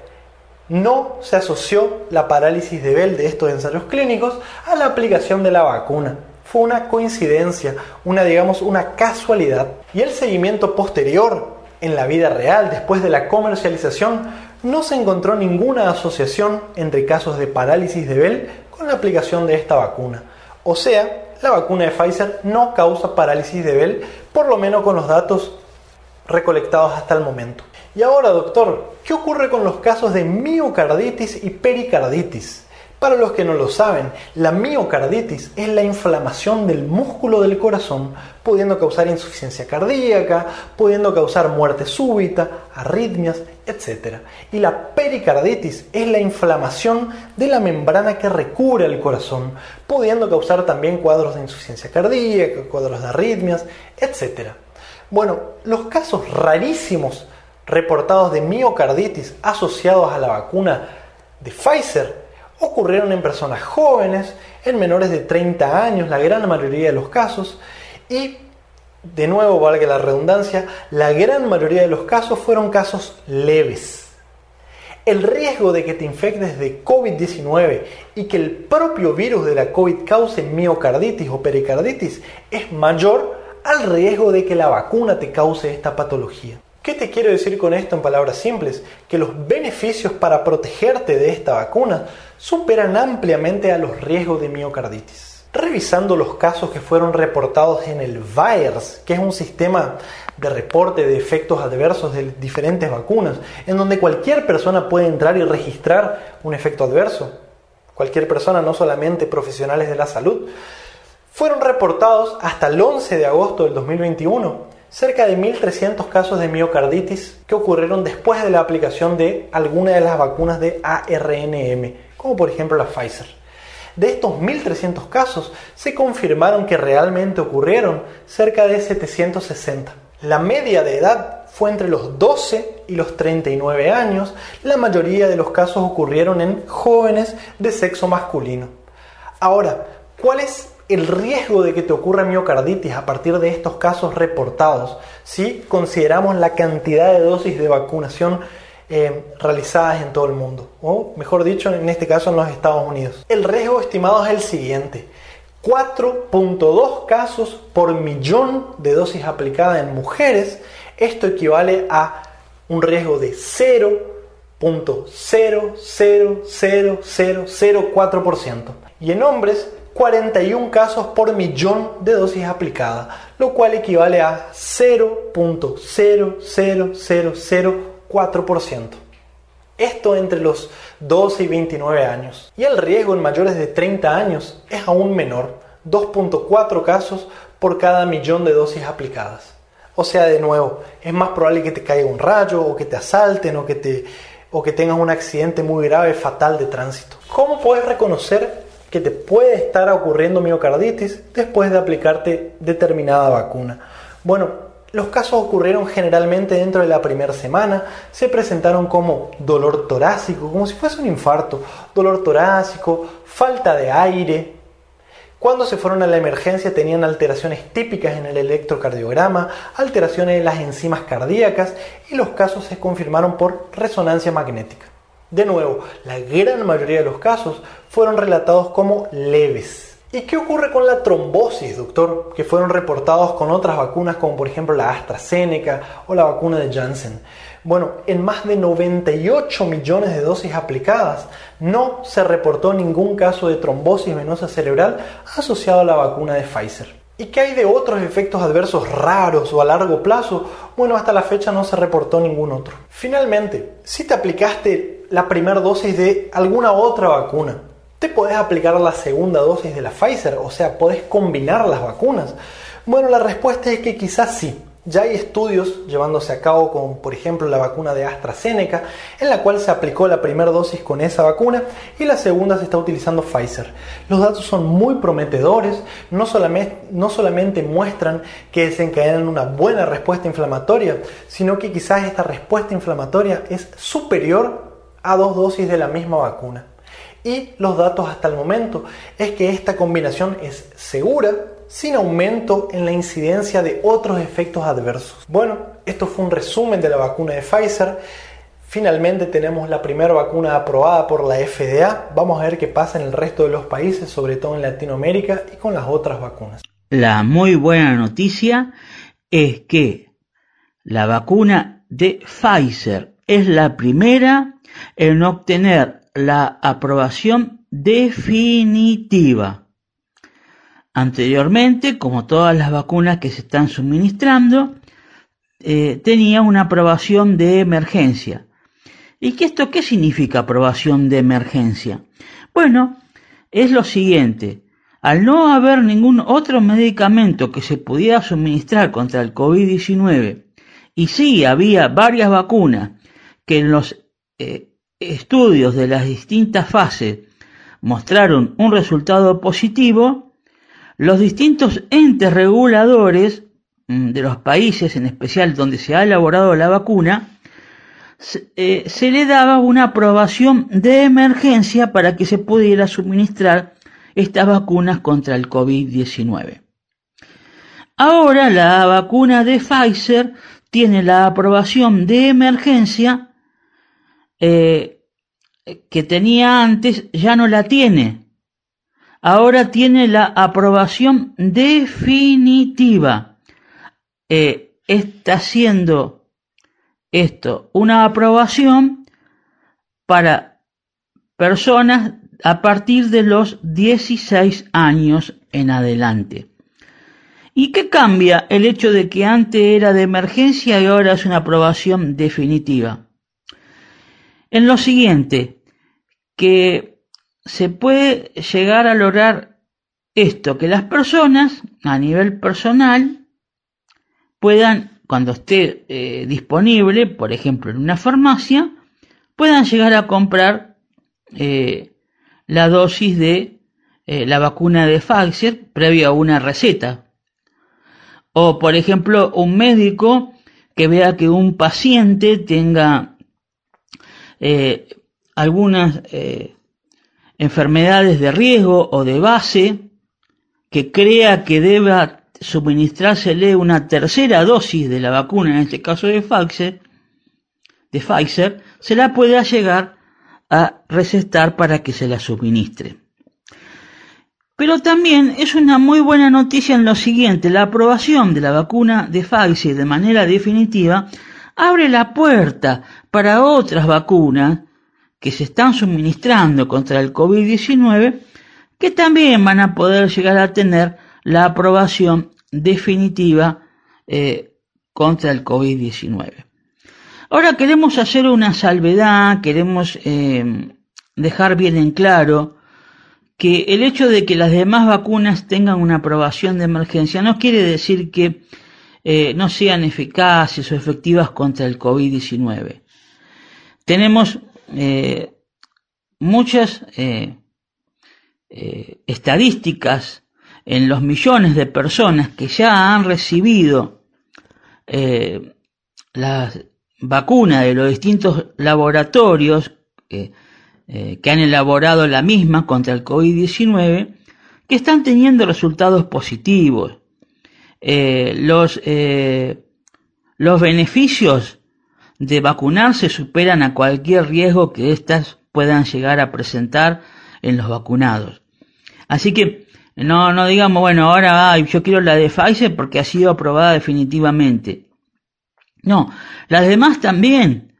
no se asoció la parálisis de Bell de estos ensayos clínicos a la aplicación de la vacuna. Fue una coincidencia, una digamos una casualidad. Y el seguimiento posterior en la vida real después de la comercialización no se encontró ninguna asociación entre casos de parálisis de Bell con la aplicación de esta vacuna. O sea, la vacuna de Pfizer no causa parálisis de Bell, por lo menos con los datos recolectados hasta el momento. Y ahora, doctor, ¿qué ocurre con los casos de miocarditis y pericarditis? Para los que no lo saben, la miocarditis es la inflamación del músculo del corazón, pudiendo causar insuficiencia cardíaca, pudiendo causar muerte súbita, arritmias, etc. Y la pericarditis es la inflamación de la membrana que recubre el corazón, pudiendo causar también cuadros de insuficiencia cardíaca, cuadros de arritmias, etc. Bueno, los casos rarísimos reportados de miocarditis asociados a la vacuna de Pfizer ocurrieron en personas jóvenes, en menores de 30 años, la gran mayoría de los casos, y de nuevo, valga la redundancia, la gran mayoría de los casos fueron casos leves. El riesgo de que te infectes de COVID-19 y que el propio virus de la COVID cause miocarditis o pericarditis es mayor al riesgo de que la vacuna te cause esta patología. ¿Qué te quiero decir con esto en palabras simples? Que los beneficios para protegerte de esta vacuna superan ampliamente a los riesgos de miocarditis revisando los casos que fueron reportados en el VAERS, que es un sistema de reporte de efectos adversos de diferentes vacunas, en donde cualquier persona puede entrar y registrar un efecto adverso. Cualquier persona, no solamente profesionales de la salud. Fueron reportados hasta el 11 de agosto del 2021 cerca de 1.300 casos de miocarditis que ocurrieron después de la aplicación de alguna de las vacunas de ARNM, como por ejemplo la Pfizer. De estos 1.300 casos, se confirmaron que realmente ocurrieron cerca de 760. La media de edad fue entre los 12 y los 39 años. La mayoría de los casos ocurrieron en jóvenes de sexo masculino. Ahora, ¿cuál es el riesgo de que te ocurra miocarditis a partir de estos casos reportados si consideramos la cantidad de dosis de vacunación eh, realizadas en todo el mundo, o mejor dicho, en este caso en los Estados Unidos. El riesgo estimado es el siguiente. 4.2 casos por millón de dosis aplicadas en mujeres. Esto equivale a un riesgo de 0.0000004%. Y en hombres, 41 casos por millón de dosis aplicadas, lo cual equivale a 0.00000 4%. Esto entre los 12 y 29 años. Y el riesgo en mayores de 30 años es aún menor, 2.4 casos por cada millón de dosis aplicadas. O sea, de nuevo, es más probable que te caiga un rayo o que te asalten o que, te, o que tengas un accidente muy grave, fatal de tránsito. ¿Cómo puedes reconocer que te puede estar ocurriendo miocarditis después de aplicarte determinada vacuna? Bueno, los casos ocurrieron generalmente dentro de la primera semana, se presentaron como dolor torácico, como si fuese un infarto, dolor torácico, falta de aire. Cuando se fueron a la emergencia tenían alteraciones típicas en el electrocardiograma, alteraciones en las enzimas cardíacas y los casos se confirmaron por resonancia magnética. De nuevo, la gran mayoría de los casos fueron relatados como leves. ¿Y qué ocurre con la trombosis, doctor? Que fueron reportados con otras vacunas como por ejemplo la AstraZeneca o la vacuna de Janssen. Bueno, en más de 98 millones de dosis aplicadas no se reportó ningún caso de trombosis venosa cerebral asociado a la vacuna de Pfizer. ¿Y qué hay de otros efectos adversos raros o a largo plazo? Bueno, hasta la fecha no se reportó ningún otro. Finalmente, si te aplicaste la primera dosis de alguna otra vacuna, te podés aplicar la segunda dosis de la Pfizer, o sea, podés combinar las vacunas. Bueno, la respuesta es que quizás sí. Ya hay estudios llevándose a cabo con, por ejemplo, la vacuna de AstraZeneca, en la cual se aplicó la primera dosis con esa vacuna y la segunda se está utilizando Pfizer. Los datos son muy prometedores, no solamente, no solamente muestran que desencadenan una buena respuesta inflamatoria, sino que quizás esta respuesta inflamatoria es superior a dos dosis de la misma vacuna. Y los datos hasta el momento es que esta combinación es segura sin aumento en la incidencia de otros efectos adversos. Bueno, esto fue un resumen de la vacuna de Pfizer. Finalmente tenemos la primera vacuna aprobada por la FDA. Vamos a ver qué pasa en el resto de los países, sobre todo en Latinoamérica y con las otras vacunas. La muy buena noticia es que la vacuna de Pfizer es la primera en obtener la aprobación definitiva. Anteriormente, como todas las vacunas que se están suministrando, eh, tenía una aprobación de emergencia. ¿Y qué esto qué significa aprobación de emergencia? Bueno, es lo siguiente. Al no haber ningún otro medicamento que se pudiera suministrar contra el COVID-19, y sí había varias vacunas que en los eh, estudios de las distintas fases mostraron un resultado positivo, los distintos entes reguladores mm, de los países, en especial donde se ha elaborado la vacuna, eh, se, le daba una aprobación de emergencia para que se pudiera suministrar estas vacunas contra el COVID-19. Ahora la vacuna de Pfizer tiene la aprobación de emergencia eh, que tenía antes ya no la tiene. Ahora tiene la aprobación definitiva. Eh, está haciendo esto una aprobación para personas a partir de los 16 años en adelante. ¿Y qué cambia el hecho de que antes era de emergencia y ahora es una aprobación definitiva? En lo siguiente, que se puede llegar a lograr esto, que las personas a nivel personal puedan, cuando esté eh, disponible, por ejemplo en una farmacia, puedan llegar a comprar eh, la dosis de eh, la vacuna de Pfizer previa a una receta. O, por ejemplo, un médico que vea que un paciente tenga eh, algunas eh, enfermedades de riesgo o de base, que crea que deba suministrársele una tercera dosis de la vacuna, en este caso de Pfizer, de Pfizer, se la pueda llegar a recetar para que se la suministre. Pero también es una muy buena noticia en lo siguiente, la aprobación de la vacuna de Pfizer de manera definitiva abre la puerta para otras vacunas que se están suministrando contra el COVID-19 que también van a poder llegar a tener la aprobación definitiva eh, contra el COVID-19. Ahora queremos hacer una salvedad, queremos eh, dejar bien en claro que el hecho de que las demás vacunas tengan una aprobación de emergencia no quiere decir que eh, no sean eficaces o efectivas contra el COVID-19. Tenemos eh, muchas estadísticas en los millones de personas que ya han recibido las vacuna de los distintos laboratorios eh, que han elaborado la misma contra el COVID-19 que están teniendo resultados positivos. Eh, los, eh, los beneficios de vacunarse superan a cualquier riesgo que éstas puedan llegar a presentar en los vacunados. Así que no, no digamos, bueno, ahora yo quiero la de Pfizer porque ha sido aprobada definitivamente. No, las demás también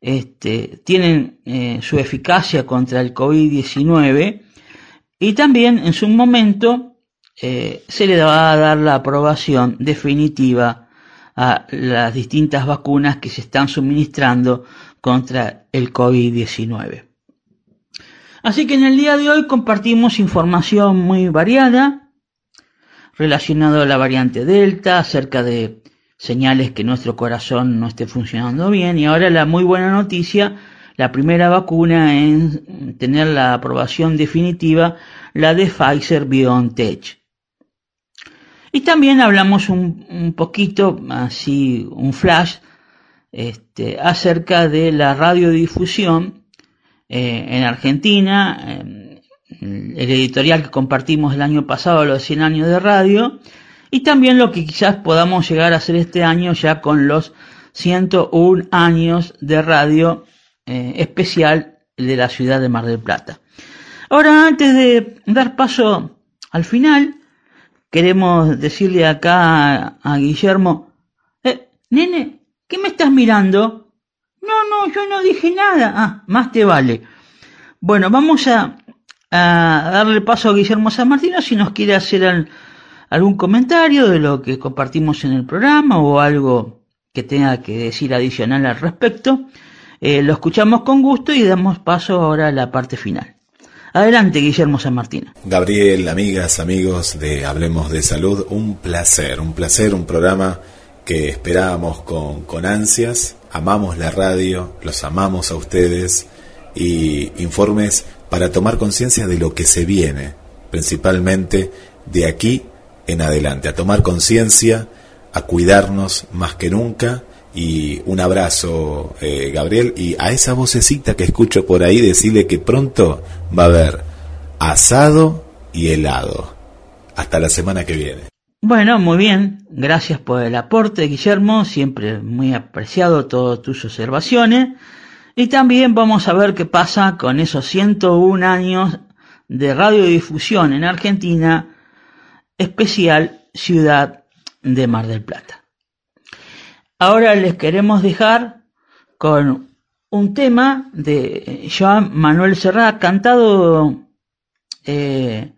este, tienen eh, su eficacia contra el COVID-19 y también en su momento eh, se le va a dar la aprobación definitiva a las distintas vacunas que se están suministrando contra el COVID-19. Así que en el día de hoy compartimos información muy variada relacionada a la variante Delta, acerca de señales que nuestro corazón no esté funcionando bien. Y ahora la muy buena noticia, la primera vacuna en tener la aprobación definitiva, la de Pfizer BioNTech. Y también hablamos un, poquito, así un flash, este, acerca de la radiodifusión eh, en Argentina, el editorial que compartimos el año pasado, los 100 años de radio, y también lo que quizás podamos llegar a hacer este año ya con los 101 años de radio eh, especial de la ciudad de Mar del Plata. Ahora, antes de dar paso al final, queremos decirle acá a, Guillermo, eh, nene, ¿qué me estás mirando? No, no, yo no dije nada. Ah, más te vale. Bueno, vamos a, a darle paso a Guillermo San Martino si nos quiere hacer algún comentario de lo que compartimos en el programa o algo que tenga que decir adicional al respecto, eh, lo escuchamos con gusto y damos paso ahora a la parte final. Adelante, Guillermo San Martín. Gabriel, amigas, amigos de Hablemos de Salud, un placer, un placer, un programa que esperábamos con, con ansias. Amamos la radio, los amamos a ustedes y informes para tomar conciencia de lo que se viene, principalmente de aquí en adelante, a tomar conciencia, a cuidarnos más que nunca. Y un abrazo, eh, Gabriel, y a esa vocecita que escucho por ahí decirle que pronto va a haber asado y helado. Hasta la semana que viene. Bueno, muy bien. Gracias por el aporte, Guillermo. Siempre muy apreciado todas tus observaciones. Y también vamos a ver qué pasa con esos 101 años de radiodifusión en Argentina, especial Ciudad de Mar del Plata. Ahora les queremos dejar con un tema de Joan Manuel Serrat cantado eh,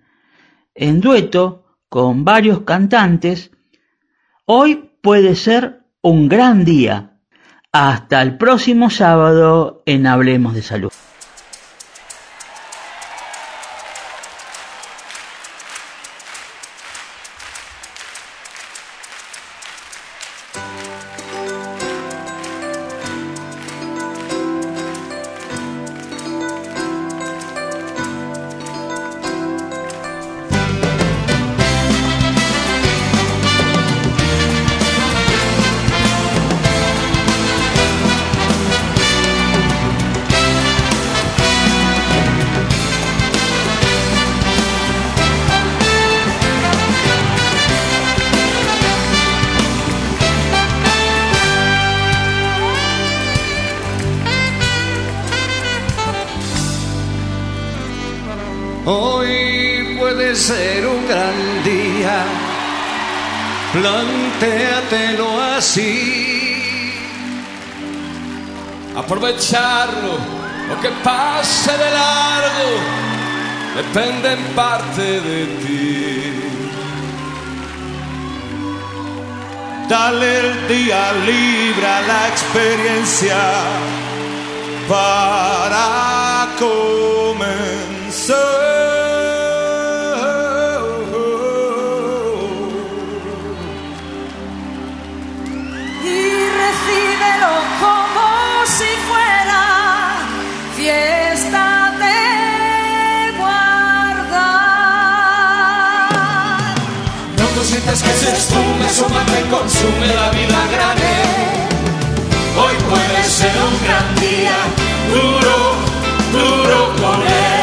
en dueto con varios cantantes. Hoy puede ser un gran día. Hasta el próximo sábado en Hablemos de Salud. Aprovecharlo, lo que pase de largo, depende en parte de ti. Dale el día libre a la experiencia para comenzar. Consientas que se esfume, suma que consume la vida grande. Hoy puede ser un gran día, duro, duro con él.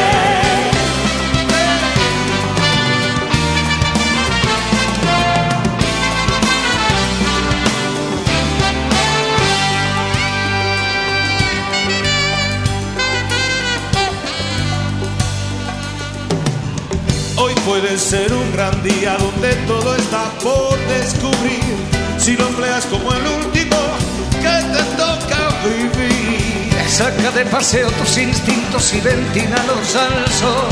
Puede ser un gran día donde todo está por descubrir. Si lo empleas como el último que te toca vivir. Saca de paseo tus instintos y ventínalos al sol.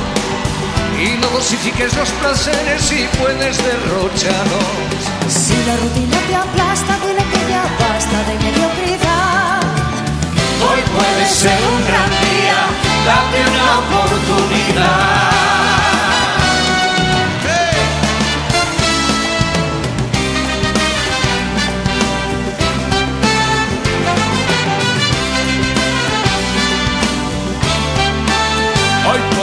Y no dosifiques los placeres y puedes derrocharlos. Si la rutina te aplasta, dile que ya basta de mediocridad. Hoy puede ser un gran día, date una oportunidad.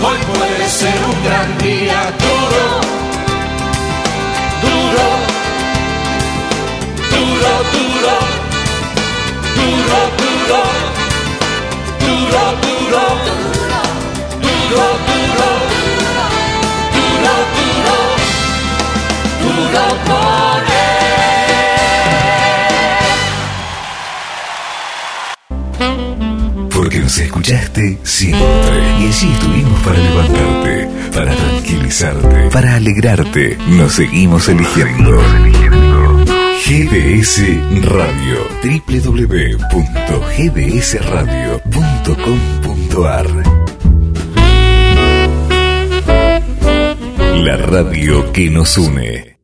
Hoy puede ser un gran día duro, duro, duro, duro, duro, duro, duro, duro, duro, duro, duro, duro, duro con nos escuchaste siempre. Y allí estuvimos para levantarte, para tranquilizarte, para alegrarte. Nos seguimos eligiendo. GDS Radio. www.gdsradio.com.ar La radio que nos une.